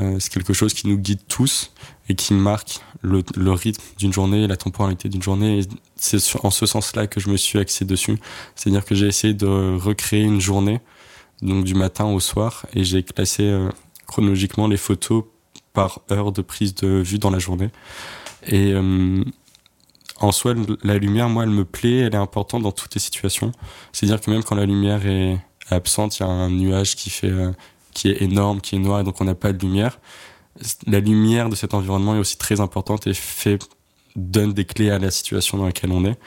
S2: euh, c'est quelque chose qui nous guide tous et qui marque le, rythme d'une journée, la temporalité d'une journée. C'est en ce sens-là que je me suis axé dessus. C'est-à-dire que j'ai essayé de recréer une journée donc du matin au soir, et j'ai classé euh, chronologiquement les photos par heure de prise de vue dans la journée. Et euh, en soi, la lumière, moi, elle me plaît, elle est importante dans toutes les situations. C'est-à-dire que même quand la lumière est absente, il y a un nuage qui fait, euh, qui est énorme, qui est noir, et donc on n'a pas de lumière. La lumière de cet environnement est aussi très importante et fait donne des clés à la situation dans laquelle on est.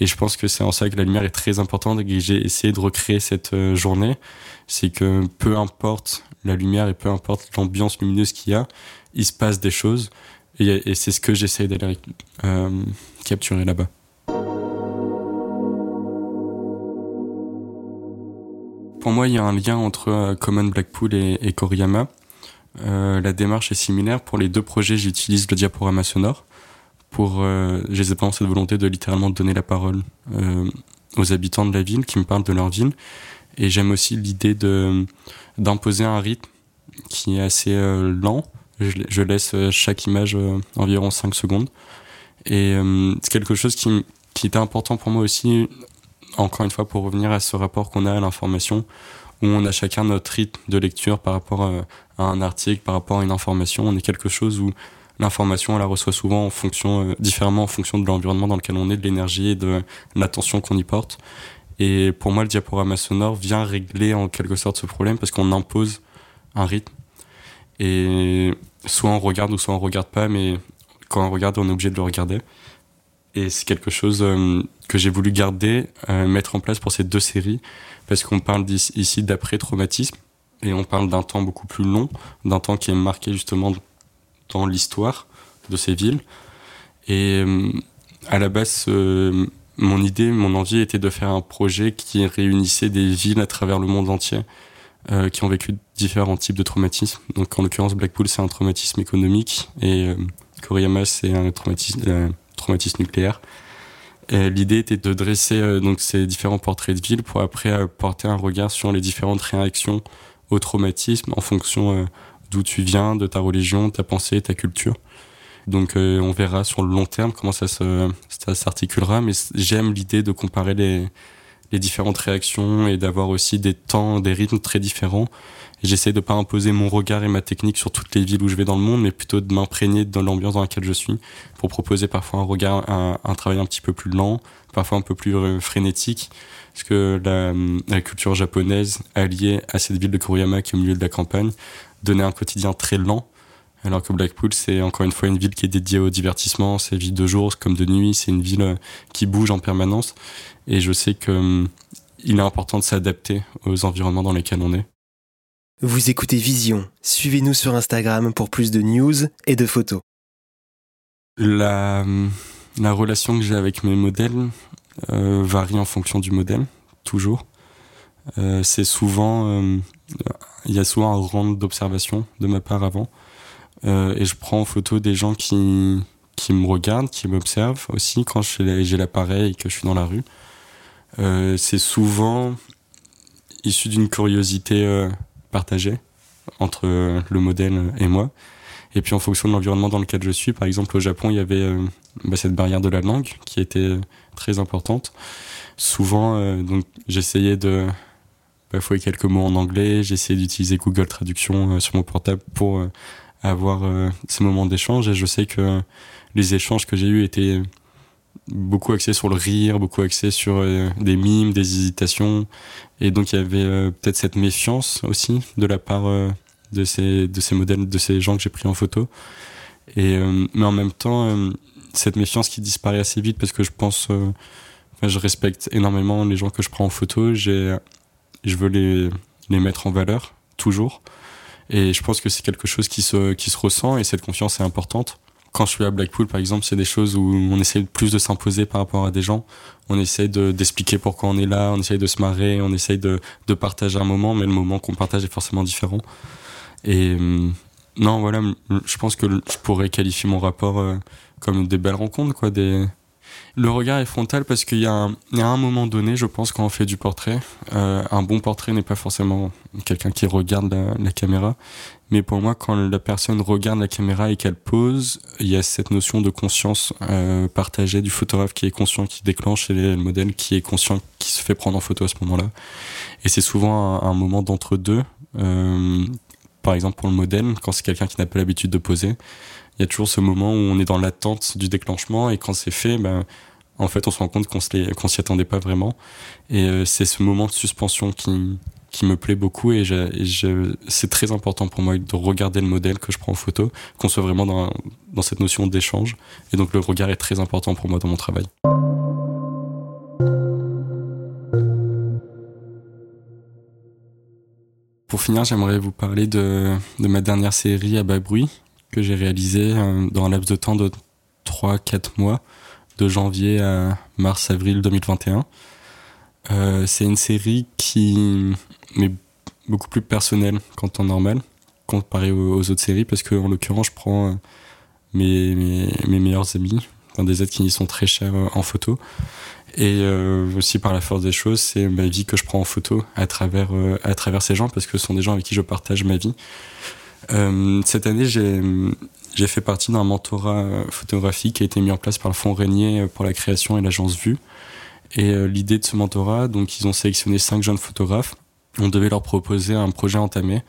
S2: Et je pense que c'est en ça que la lumière est très importante et que j'ai essayé de recréer cette euh, journée. C'est que peu importe la lumière et peu importe l'ambiance lumineuse qu'il y a, il se passe des choses. Et, c'est ce que j'essaie d'aller euh, capturer là-bas. Pour moi, il y a un lien entre euh, Common Blackpool et, et Koriyama. Euh, la démarche est similaire. Pour les deux projets, j'utilise le diaporama sonore pour euh, j'ai cette volonté de littéralement donner la parole euh, aux habitants de la ville qui me parlent de leur ville et j'aime aussi l'idée de d'imposer un rythme qui est assez lent je, je, laisse chaque image environ 5 secondes et c'est quelque chose qui qui était important pour moi aussi encore une fois pour revenir à ce rapport qu'on a à l'information où on a chacun notre rythme de lecture par rapport à, à un article par rapport à une information on est quelque chose où l'information, on la reçoit souvent en fonction, euh, différemment en fonction de l'environnement dans lequel on est, de l'énergie et de l'attention qu'on y porte. Et pour moi, le diaporama sonore vient régler en quelque sorte ce problème parce qu'on impose un rythme. Et soit on regarde ou soit on regarde pas, mais quand on regarde, on est obligé de le regarder. Et c'est quelque chose euh, que j'ai voulu garder, euh, mettre en place pour ces deux séries, parce qu'on parle ici d'après-traumatisme, et on parle d'un temps beaucoup plus long, d'un temps qui est marqué justement dans l'histoire de ces villes. Et euh, à la base, euh, mon idée, mon envie était de faire un projet qui réunissait des villes à travers le monde entier qui ont vécu différents types de traumatismes. Donc en l'occurrence, Blackpool, c'est un traumatisme économique et Koriyama, c'est un traumatisme, traumatisme nucléaire. L'idée était de dresser donc ces différents portraits de villes pour après porter un regard sur les différentes réactions au traumatisme en fonction d'où tu viens, de ta religion, ta pensée, ta culture. Donc euh, on verra sur le long terme comment ça s'articulera, mais j'aime l'idée de comparer les différentes réactions et d'avoir aussi des temps, des rythmes très différents. J'essaie de pas imposer mon regard et ma technique sur toutes les villes où je vais dans le monde, mais plutôt de m'imprégner dans l'ambiance dans laquelle je suis, pour proposer parfois un regard, un, travail un petit peu plus lent, parfois un peu plus euh, frénétique, parce que la, culture japonaise alliée à cette ville de Kuriyama qui est au milieu de la campagne donner un quotidien très lent. Alors que Blackpool, c'est encore une fois une ville qui est dédiée au divertissement, c'est ville de jour comme de nuit, c'est une ville euh, qui bouge en permanence. Et je sais que hum, il est important de s'adapter aux environnements dans lesquels on est.
S1: Vous écoutez Vision. Suivez-nous sur Instagram pour plus de news et de photos.
S2: La, la relation que j'ai avec mes modèles euh, varie en fonction du modèle, toujours. Euh, c'est souvent, euh, il y a souvent un rang d'observation de ma part avant, et je prends en photo des gens qui qui me regardent, qui m'observent aussi quand j'ai l'appareil et que je suis dans la rue. c'est souvent issu d'une curiosité partagée entre le modèle et moi. Et puis en fonction de l'environnement dans lequel je suis, par exemple au Japon, il y avait euh, bah, cette barrière de la langue qui était très importante. Souvent, euh, donc j'essayais de bafouer quelques mots en anglais, j'essayais d'utiliser Google Traduction euh, sur mon portable pour avoir ces moments d'échange. Et je sais que les échanges que j'ai eus étaient beaucoup axés sur le rire, beaucoup axés sur des mimes, des hésitations. Et donc il y avait peut-être cette méfiance aussi de la part de ces, de ces modèles, de ces gens que j'ai pris en photo. Et, euh, mais en même temps, euh, cette méfiance qui disparaît assez vite parce que je pense, euh, je respecte énormément les gens que je prends en photo. Je veux les, les mettre en valeur toujours. Et je pense que c'est quelque chose qui se, qui se ressent et cette confiance est importante. Quand je suis à Blackpool, par exemple, c'est des choses où on essaie plus de s'imposer par rapport à des gens. On essaie de, d'expliquer pourquoi on est là, on essaie de se marrer, on essaie de, de partager un moment, mais le moment qu'on partage est forcément différent. Et euh, non, voilà, je pense que je pourrais qualifier mon rapport euh, comme des belles rencontres, quoi. Des... Le regard est frontal parce qu'il y, a un, moment donné, je pense, quand on fait du portrait, euh, un bon portrait n'est pas forcément quelqu'un qui regarde la, caméra, mais pour moi, quand la personne regarde la caméra et qu'elle pose, il y a cette notion de conscience euh, partagée du photographe qui est conscient, qui déclenche, et le modèle qui est conscient, qui se fait prendre en photo à ce moment-là. Et c'est souvent un, un moment d'entre-deux. Euh, par exemple pour le modèle, quand c'est quelqu'un qui n'a pas l'habitude de poser, il y a toujours ce moment où on est dans l'attente du déclenchement et quand c'est fait, ben, en fait, on se rend compte qu'on s'y attendait pas vraiment. Et euh, c'est ce moment de suspension qui, me plaît beaucoup et, c'est très important pour moi de regarder le modèle que je prends en photo, qu'on soit vraiment dans, dans cette notion d'échange. Et donc le regard est très important pour moi dans mon travail. Pour finir, j'aimerais vous parler de, de, ma dernière série à bas bruit que j'ai réalisée euh, dans un laps de temps de 3-4 mois, de janvier à mars-avril 2021. Euh, c'est une série qui est beaucoup plus personnelle qu'en temps normal, comparé aux, autres séries, parce qu'en l'occurrence, je prends euh, mes, mes, meilleurs amis, des êtres qui sont très chers en photo, et euh, aussi par la force des choses, c'est ma vie que je prends en photo à travers, euh, à travers ces gens parce que ce sont des gens avec qui je partage ma vie. Euh, cette année, j'ai, fait partie d'un mentorat photographique qui a été mis en place par le Fonds Régnier pour la création et l'agence Vue. Et l'idée de ce mentorat, donc ils ont sélectionné cinq jeunes photographes. On devait leur proposer un projet entamé.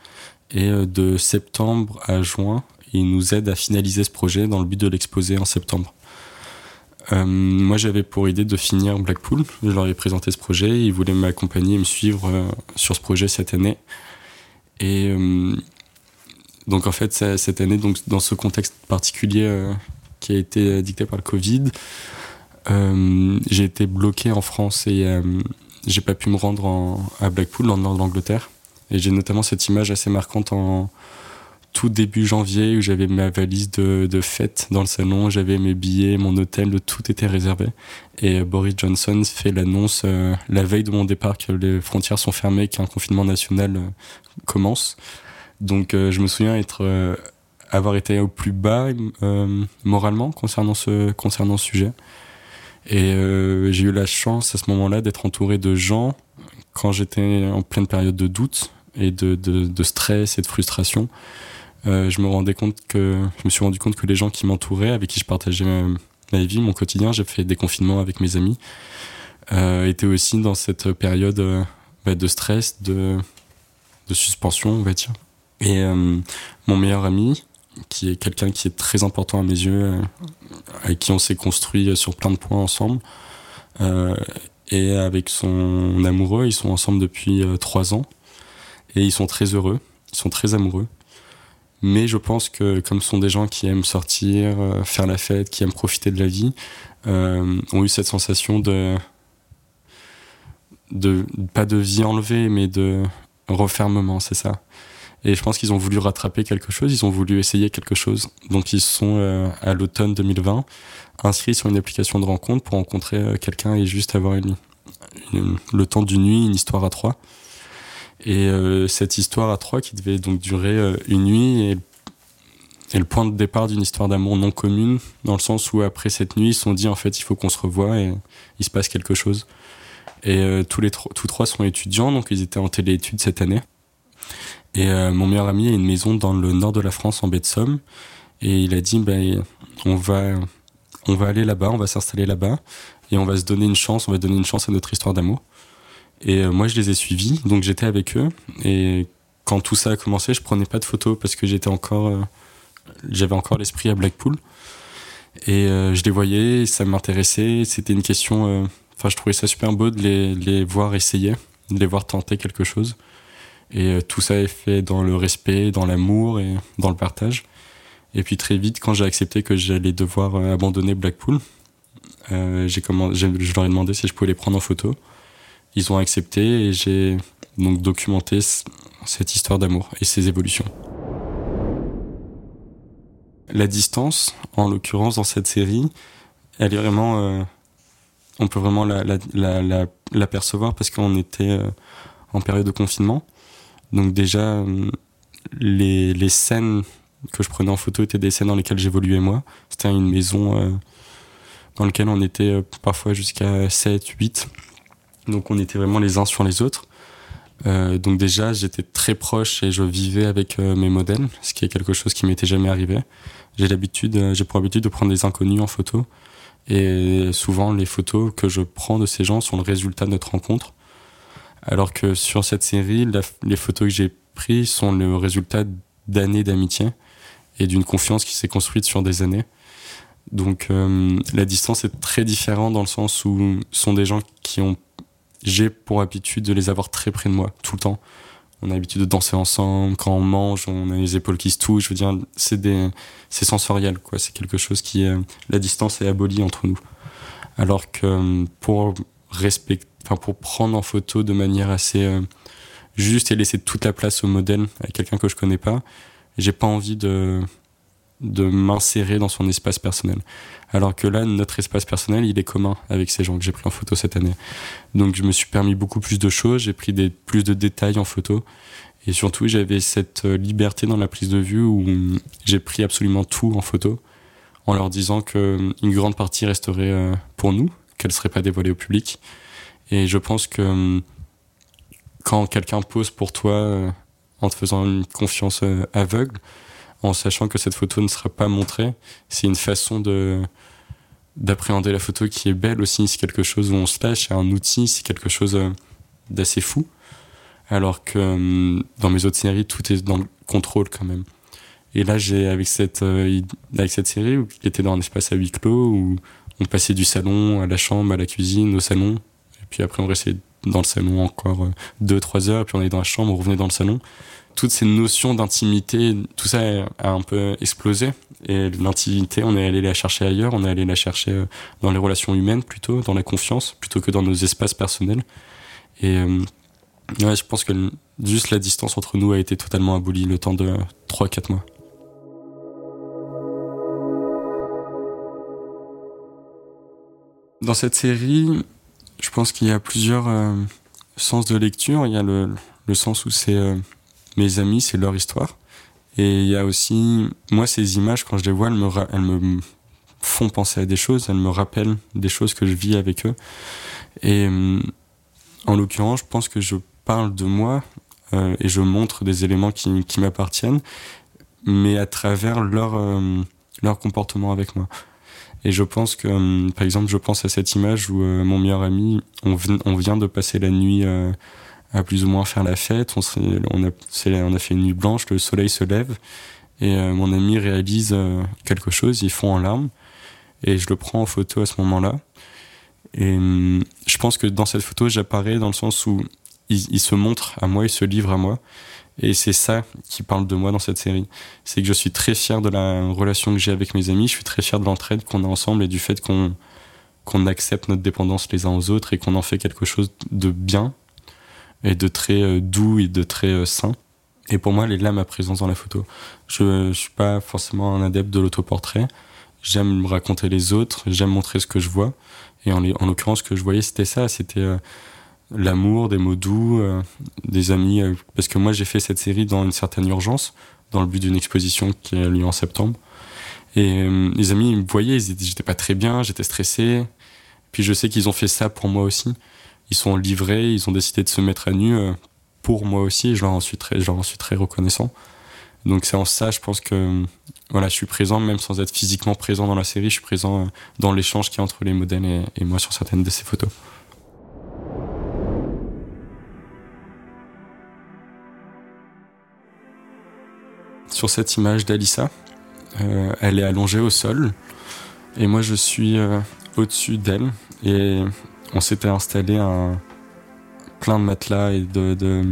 S2: Et de septembre à juin, ils nous aident à finaliser ce projet dans le but de l'exposer en septembre. Euh, moi, j'avais pour idée de finir Blackpool. Je leur ai présenté ce projet. Ils voulaient m'accompagner et me suivre euh, sur ce projet cette année. Et euh, donc, en fait, cette année, donc, dans ce contexte particulier qui a été dicté par le Covid, j'ai été bloqué en France et j'ai pas pu me rendre à Blackpool, dans le nord de l'Angleterre. Et j'ai notamment cette image assez marquante en, tout début janvier où j'avais ma valise de, de fête dans le salon, j'avais mes billets, mon hôtel, tout était réservé. Et Boris Johnson fait l'annonce euh, la veille de mon départ que les frontières sont fermées, qu'un confinement national euh, commence. Donc euh, je me souviens être avoir été au plus bas moralement concernant ce concernant ce sujet. Et j'ai eu la chance à ce moment-là d'être entouré de gens quand j'étais en pleine période de doute et de, de, stress et de frustration euh, je me rendais compte que je me suis rendu compte que les gens qui m'entouraient, avec qui je partageais ma, vie, mon quotidien, j'ai fait des confinements avec mes amis, euh, étaient aussi dans cette période euh, bah, de stress, de, de suspension, on va dire. Et euh, mon meilleur ami, qui est quelqu'un qui est très important à mes yeux, avec qui on s'est construit sur plein de points ensemble, et avec son amoureux, ils sont ensemble depuis trois ans, et ils sont très heureux, ils sont très amoureux. Mais je pense que comme ce sont des gens qui aiment sortir, euh, faire la fête, qui aiment profiter de la vie, euh, ont eu cette sensation de, de pas de vie enlevée, mais de refermement, c'est ça. Et je pense qu'ils ont voulu rattraper quelque chose, ils ont voulu essayer quelque chose. Donc ils sont euh, à l'automne 2020 inscrits sur une application de rencontre pour rencontrer euh, quelqu'un et juste avoir une, le temps d'une nuit, une histoire à trois. Et euh, cette histoire à trois qui devait donc durer une nuit et, le point de départ d'une histoire d'amour non commune, dans le sens où après cette nuit, ils se sont dit en fait il faut qu'on se revoie et il se passe quelque chose. Et tous les trois sont étudiants, donc ils étaient en téléétudes cette année. Et euh, mon meilleur ami a une maison dans le nord de la France, en baie de Somme. Et il a dit, ben, on va, on va aller là-bas, on va s'installer là-bas, et on va se donner une chance, on va donner une chance à notre histoire d'amour. Et euh, moi, je les ai suivis, donc j'étais avec eux. Et quand tout ça a commencé, je prenais pas de photos parce que j'étais encore, euh, j'avais encore l'esprit à Blackpool. Et je les voyais, ça m'intéressait. C'était une question. Enfin, je trouvais ça super beau de les, les voir essayer, de les voir tenter quelque chose. Et euh, tout ça est fait dans le respect, dans l'amour et dans le partage. Et puis très vite, quand j'ai accepté que j'allais devoir euh, abandonner Blackpool, euh, j'ai je leur ai demandé si je pouvais les prendre en photo. Ils ont accepté et j'ai donc documenté cette histoire d'amour et ses évolutions. La distance, en l'occurrence dans cette série, elle est vraiment, on peut vraiment la, percevoir parce qu'on était en période de confinement. Donc déjà, euh, les, les, scènes que je prenais en photo étaient des scènes dans lesquelles j'évoluais moi. C'était une maison euh, dans laquelle on était euh, parfois jusqu'à 7, 8. Donc on était vraiment les uns sur les autres. Donc déjà, j'étais très proche et je vivais avec mes modèles, ce qui est quelque chose qui m'était jamais arrivé. J'ai l'habitude, j'ai pour habitude de prendre des inconnus en photo. Et souvent, les photos que je prends de ces gens sont le résultat de notre rencontre. Alors que sur cette série, les photos que j'ai prises sont le résultat d'années d'amitié et d'une confiance qui s'est construite sur des années. Donc euh, la distance est très différente dans le sens où sont des gens qui ont j'ai pour habitude de les avoir très près de moi tout le temps. On a l'habitude de danser ensemble, quand on mange, on a les épaules qui se touchent. Je veux dire, c'est des, c'est sensoriel, quoi. C'est quelque chose qui est, la distance est abolie entre nous. Alors que pour respecter enfin pour prendre en photo de manière assez euh, juste et laisser toute la place au modèle avec quelqu'un que je connais pas. J'ai pas envie de de m'insérer dans son espace personnel. Alors que là, notre espace personnel, il est commun avec ces gens que j'ai pris en photo cette année. Donc je me suis permis beaucoup plus de choses, j'ai pris des, plus de détails en photo. Et surtout, j'avais cette euh, liberté dans la prise de vue où j'ai pris absolument tout en photo, en leur disant qu'une grande partie resterait euh, pour nous, qu'elle ne serait pas dévoilée au public, et je pense que hum, quand quelqu'un pose pour toi euh, en te faisant une confiance euh, aveugle, en sachant que cette photo ne sera pas montrée, c'est une façon de d'appréhender la photo qui est belle aussi. C'est quelque chose où on se lâche, c'est un outil, c'est quelque chose euh, d'assez fou. Alors que hum, dans mes autres séries, tout est dans le contrôle quand même. Et là, j'ai avec cette avec cette série où qui était dans un espace à huis clos où on passait du salon à la chambre, à la cuisine, au salon, puis après on restait dans le salon encore 2-3 euh, heures, puis on est dans la chambre, on revenait dans le salon. Toutes ces notions d'intimité, tout ça a un peu explosé. Et l'intimité, on est allé la chercher ailleurs, on est allé la chercher euh, dans les relations humaines plutôt, dans la confiance, plutôt que dans nos espaces personnels. Et euh, ouais, je pense que juste la distance entre nous a été totalement abolie le temps de 3-4 mois. Dans cette série, je pense qu'il y a plusieurs euh, sens de lecture. Il y a le, le sens où c'est euh, mes amis, c'est leur histoire. Et il y a aussi, moi, ces images, quand je les vois, elles me, elles me font penser à des choses, elles me rappellent des choses que je vis avec eux. Et euh, en l'occurrence, je pense que je parle de moi et je montre des éléments qui, qui m'appartiennent, mais à travers leur, leur comportement avec moi. Et je pense que, euh, par exemple, je pense à cette image où euh, mon meilleur ami, on, vient de passer la nuit euh, à plus ou moins faire la fête. On, a, fait une nuit blanche, le soleil se lève et mon ami réalise quelque chose, il fond en larmes et je le prends en photo à ce moment-là. Et je pense que dans cette photo, j'apparais dans le sens où il, se montre à moi, il se livre à moi. Et c'est ça qui parle de moi dans cette série. C'est que je suis très fier de la relation que j'ai avec mes amis, je suis très fier de l'entraide qu'on a ensemble et du fait qu'on qu'on accepte notre dépendance les uns aux autres et qu'on en fait quelque chose de bien et de très euh, doux et de très euh, sain. Et pour moi, elle est là ma présence dans la photo. Je ne suis pas forcément un adepte de l'autoportrait. J'aime raconter les autres, j'aime montrer ce que je vois. Et en, en l'occurrence, ce que je voyais, c'était ça. C'était euh, l'amour, des mots doux, euh, des amis. Euh, parce que moi, j'ai fait cette série dans une certaine urgence, dans le but d'une exposition qui a lieu en septembre. Et les amis, ils me voyaient, j'étais pas très bien, j'étais stressé. Puis je sais qu'ils ont fait ça pour moi aussi. Ils sont livrés, ils ont décidé de se mettre à nu pour moi aussi, et je leur en suis très, je leur en suis très reconnaissant. Donc c'est en ça, je pense que voilà, je suis présent, même sans être physiquement présent dans la série, je suis présent euh, dans l'échange qui est entre les modèles et, moi sur certaines de ces photos. Sur cette image d'Alissa, euh, elle est allongée au sol et moi je suis euh, au-dessus d'elle et on s'était installé un plein de matelas et de,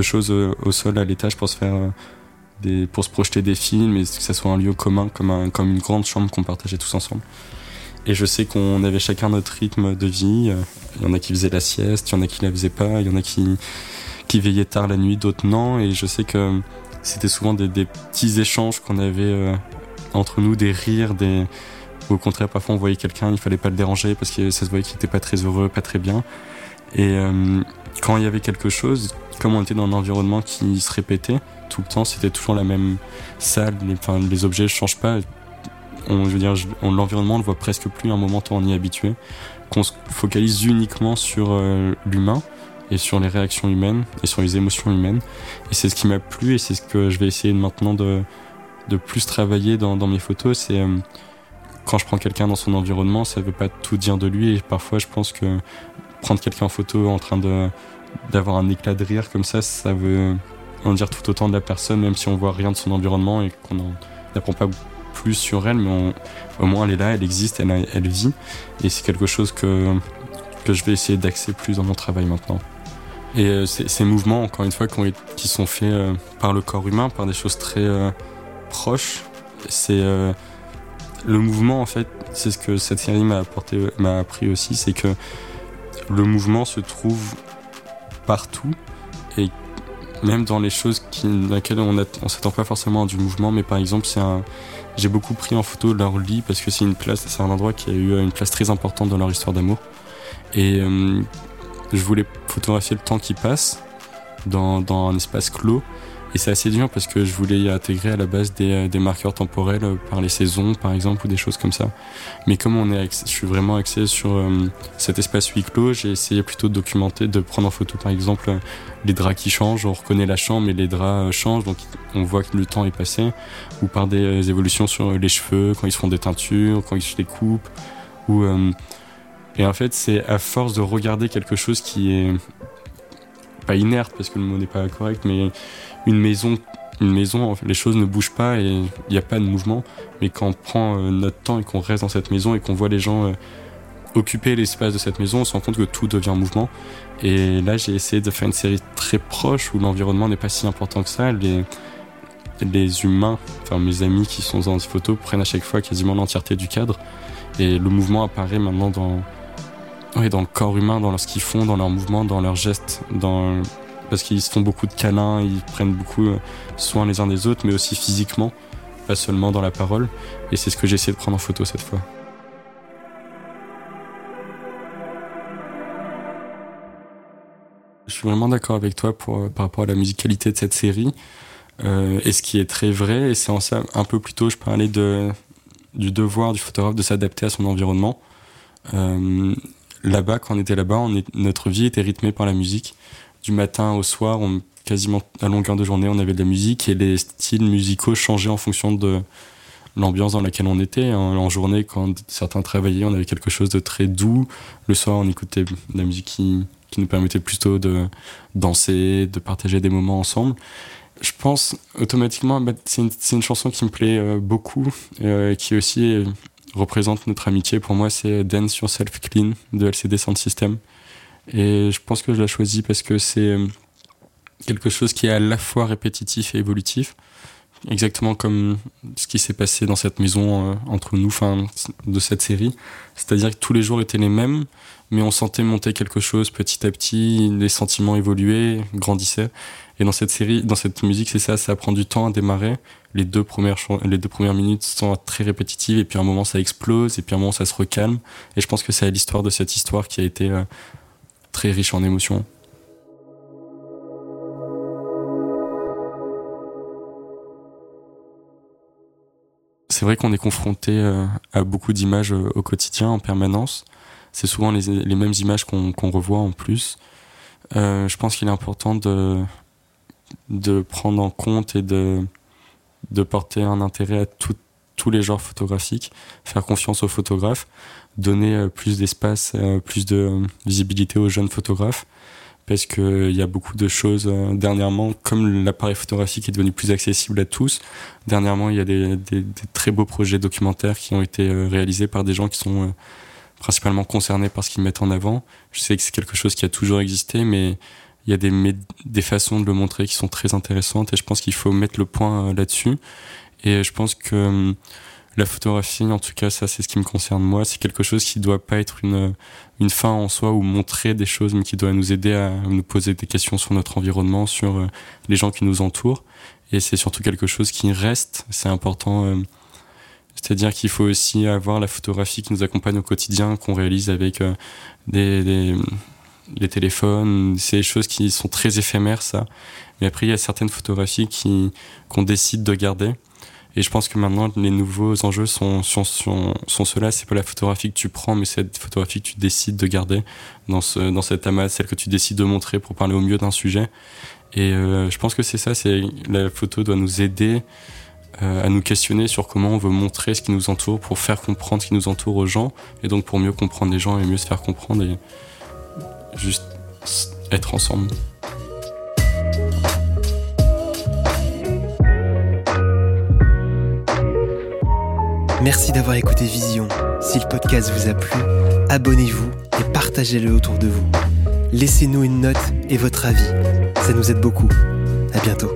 S2: choses au sol à l'étage pour se faire pour se projeter des films et que ça soit un lieu commun, comme, un, comme une grande chambre qu'on partageait tous ensemble. Et je sais qu'on avait chacun notre rythme de vie. Il y en a qui faisaient la sieste, il y en a qui la faisaient pas, il y en a qui, qui veillaient tard la nuit, d'autres non. Et je sais que c'était souvent des, petits échanges qu'on avait euh, entre nous, des rires, des... Au contraire, parfois on voyait quelqu'un, il fallait pas le déranger parce que ça se voyait qu'il était pas très heureux, pas très bien. Et euh, quand il y avait quelque chose, comme on était dans un environnement qui se répétait, tout le temps, c'était toujours la même salle. Les, les objets ne changent pas. On, je veux dire, l'environnement, on le voit presque plus à un moment où on y est habitué. Qu'on se focalise uniquement sur euh, l'humain et sur les réactions humaines et sur les émotions humaines. Et c'est ce qui m'a plu et c'est ce que je vais essayer maintenant de, de plus travailler dans, mes photos. C'est euh, quand je prends quelqu'un dans son environnement, ça veut pas tout dire de lui. Et parfois, je pense que prendre quelqu'un en photo en train d'avoir un éclat de rire comme ça, ça veut en dire tout autant de la personne, même si on voit rien de son environnement et qu'on n'apprend pas plus sur elle, mais au moins elle est là, elle existe, elle, elle vit. Et c'est quelque chose que, que je vais essayer d'axer plus dans mon travail maintenant. Et euh, ces mouvements, encore une fois, qui, sont faits euh, par le corps humain, par des choses très euh, proches, c'est le mouvement, en fait, c'est ce que cette série m'a apporté, m'a appris aussi, c'est que le mouvement se trouve partout et même dans les choses dans lesquelles on, on s'attend pas forcément à du mouvement, mais par exemple, c'est un, j'ai beaucoup pris en photo leur lit parce que c'est une place, c'est un endroit qui a eu une place très importante dans leur histoire d'amour. Et je voulais photographier le temps qui passe dans, dans un espace clos et c'est assez dur parce que je voulais y intégrer à la base des, euh, des, marqueurs temporels euh, par les saisons, par exemple, ou des choses comme ça. Mais comme on est, je suis vraiment axé sur euh, cet espace huis clos, j'ai essayé plutôt de documenter, de prendre en photo, par exemple, les draps qui changent. On reconnaît la chambre, mais les draps changent, donc on voit que le temps est passé. Ou par des évolutions sur les cheveux, quand ils se font des teintures, quand ils se les coupent. Ou, et en fait, c'est à force de regarder quelque chose qui est pas inerte, parce que le mot n'est pas correct, mais une maison, une maison, les choses ne bougent pas et il n'y a pas de mouvement. Mais quand on prend euh, notre temps et qu'on reste dans cette maison et qu'on voit les gens euh, occuper l'espace de cette maison, on se rend compte que tout devient mouvement. Et là, j'ai essayé de faire une série très proche où l'environnement n'est pas si important que ça. Les, les humains, enfin mes amis qui sont dans ces photos, prennent à chaque fois quasiment l'entièreté du cadre. Et le mouvement apparaît maintenant dans, oui, dans le corps humain, dans ce qu'ils font, dans leurs mouvements, dans leurs gestes, dans parce qu'ils se font beaucoup de câlins, ils prennent beaucoup euh, soin les uns des autres, mais aussi physiquement, pas seulement dans la parole. Et c'est ce que j'ai essayé de prendre en photo cette fois. Je suis vraiment d'accord avec toi euh, par rapport à la musicalité de cette série. Euh, et ce qui est très vrai, et c'est en ça un peu plus tôt, je parlais de, du devoir du photographe de s'adapter à son environnement. Là-bas, quand on était là-bas, notre vie était rythmée par la musique du matin au soir, on, quasiment à longueur de journée, on avait de la musique et les styles musicaux changeaient en fonction de l'ambiance dans laquelle on était. En, journée, quand certains travaillaient, on avait quelque chose de très doux. Le soir, on écoutait de la musique qui, nous permettait plutôt de danser, de partager des moments ensemble. Je pense automatiquement, bah, c'est une, chanson qui me plaît euh, beaucoup, euh, qui aussi représente notre amitié. Pour moi, c'est Dance Yourself Clean de LCD Sound System. Et je pense que je l'ai choisi parce que c'est euh, quelque chose qui est à la fois répétitif et évolutif. exactement comme ce qui s'est passé dans cette maison euh, entre nous, fin de cette série. C'est-à-dire que tous les jours étaient les mêmes, mais on sentait monter quelque chose petit à petit, les sentiments évoluaient, grandissaient. Et dans cette série, dans cette musique, c'est ça, ça prend du temps à démarrer. Les deux premières, minutes sont très répétitives, et puis à un moment ça explose, et puis à un moment ça se recalme. Et je pense que c'est l'histoire de cette histoire qui a été euh, très riche en émotions. C'est vrai qu'on est confronté euh, à beaucoup d'images euh, au quotidien, en permanence. C'est souvent les, mêmes images qu'on revoit en plus. Je pense qu'il est important de prendre en compte et de, de porter un intérêt à tous les genres photographiques, faire confiance aux photographes, donner plus d'espace, plus de visibilité aux jeunes photographes parce qu'il y a beaucoup de choses euh, dernièrement, comme l'appareil photographique est devenu plus accessible à tous, dernièrement il y a des, très beaux projets documentaires qui ont été euh, réalisés par des gens qui sont euh, principalement concernés par ce qu'ils mettent en avant. Je sais que c'est quelque chose qui a toujours existé, mais il y a des, des façons de le montrer qui sont très intéressantes et je pense qu'il faut mettre le point là-dessus. Et je pense que la photographie, en tout cas, ça c'est ce qui me concerne moi, c'est quelque chose qui doit pas être une, une fin en soi ou montrer des choses, mais qui doit nous aider à nous poser des questions sur notre environnement, sur euh, les gens qui nous entourent. Et c'est surtout quelque chose qui reste, c'est important. Euh, c'est-à-dire qu'il faut aussi avoir la photographie qui nous accompagne au quotidien, qu'on réalise avec euh, des, des, téléphones, c'est des choses qui sont très éphémères, ça. Mais après, il y a certaines photographies qui qu'on décide de garder et je pense que maintenant, les nouveaux enjeux sont, sont, sont, sont ceux-là. C'est pas la photographie que tu prends, mais cette photographie que tu décides de garder dans, ce, dans cet amas, celle que tu décides de montrer pour parler au mieux d'un sujet. Et euh, je pense que c'est ça, c'est la photo doit nous aider euh, à nous questionner sur comment on veut montrer ce qui nous entoure pour faire comprendre ce qui nous entoure aux gens et donc pour mieux comprendre les gens et mieux se faire comprendre juste être ensemble.
S1: Merci d'avoir écouté Vision. Si le podcast vous a plu, abonnez-vous et partagez-le autour de vous. Laissez-nous une note et votre avis. Ça nous aide beaucoup. À bientôt.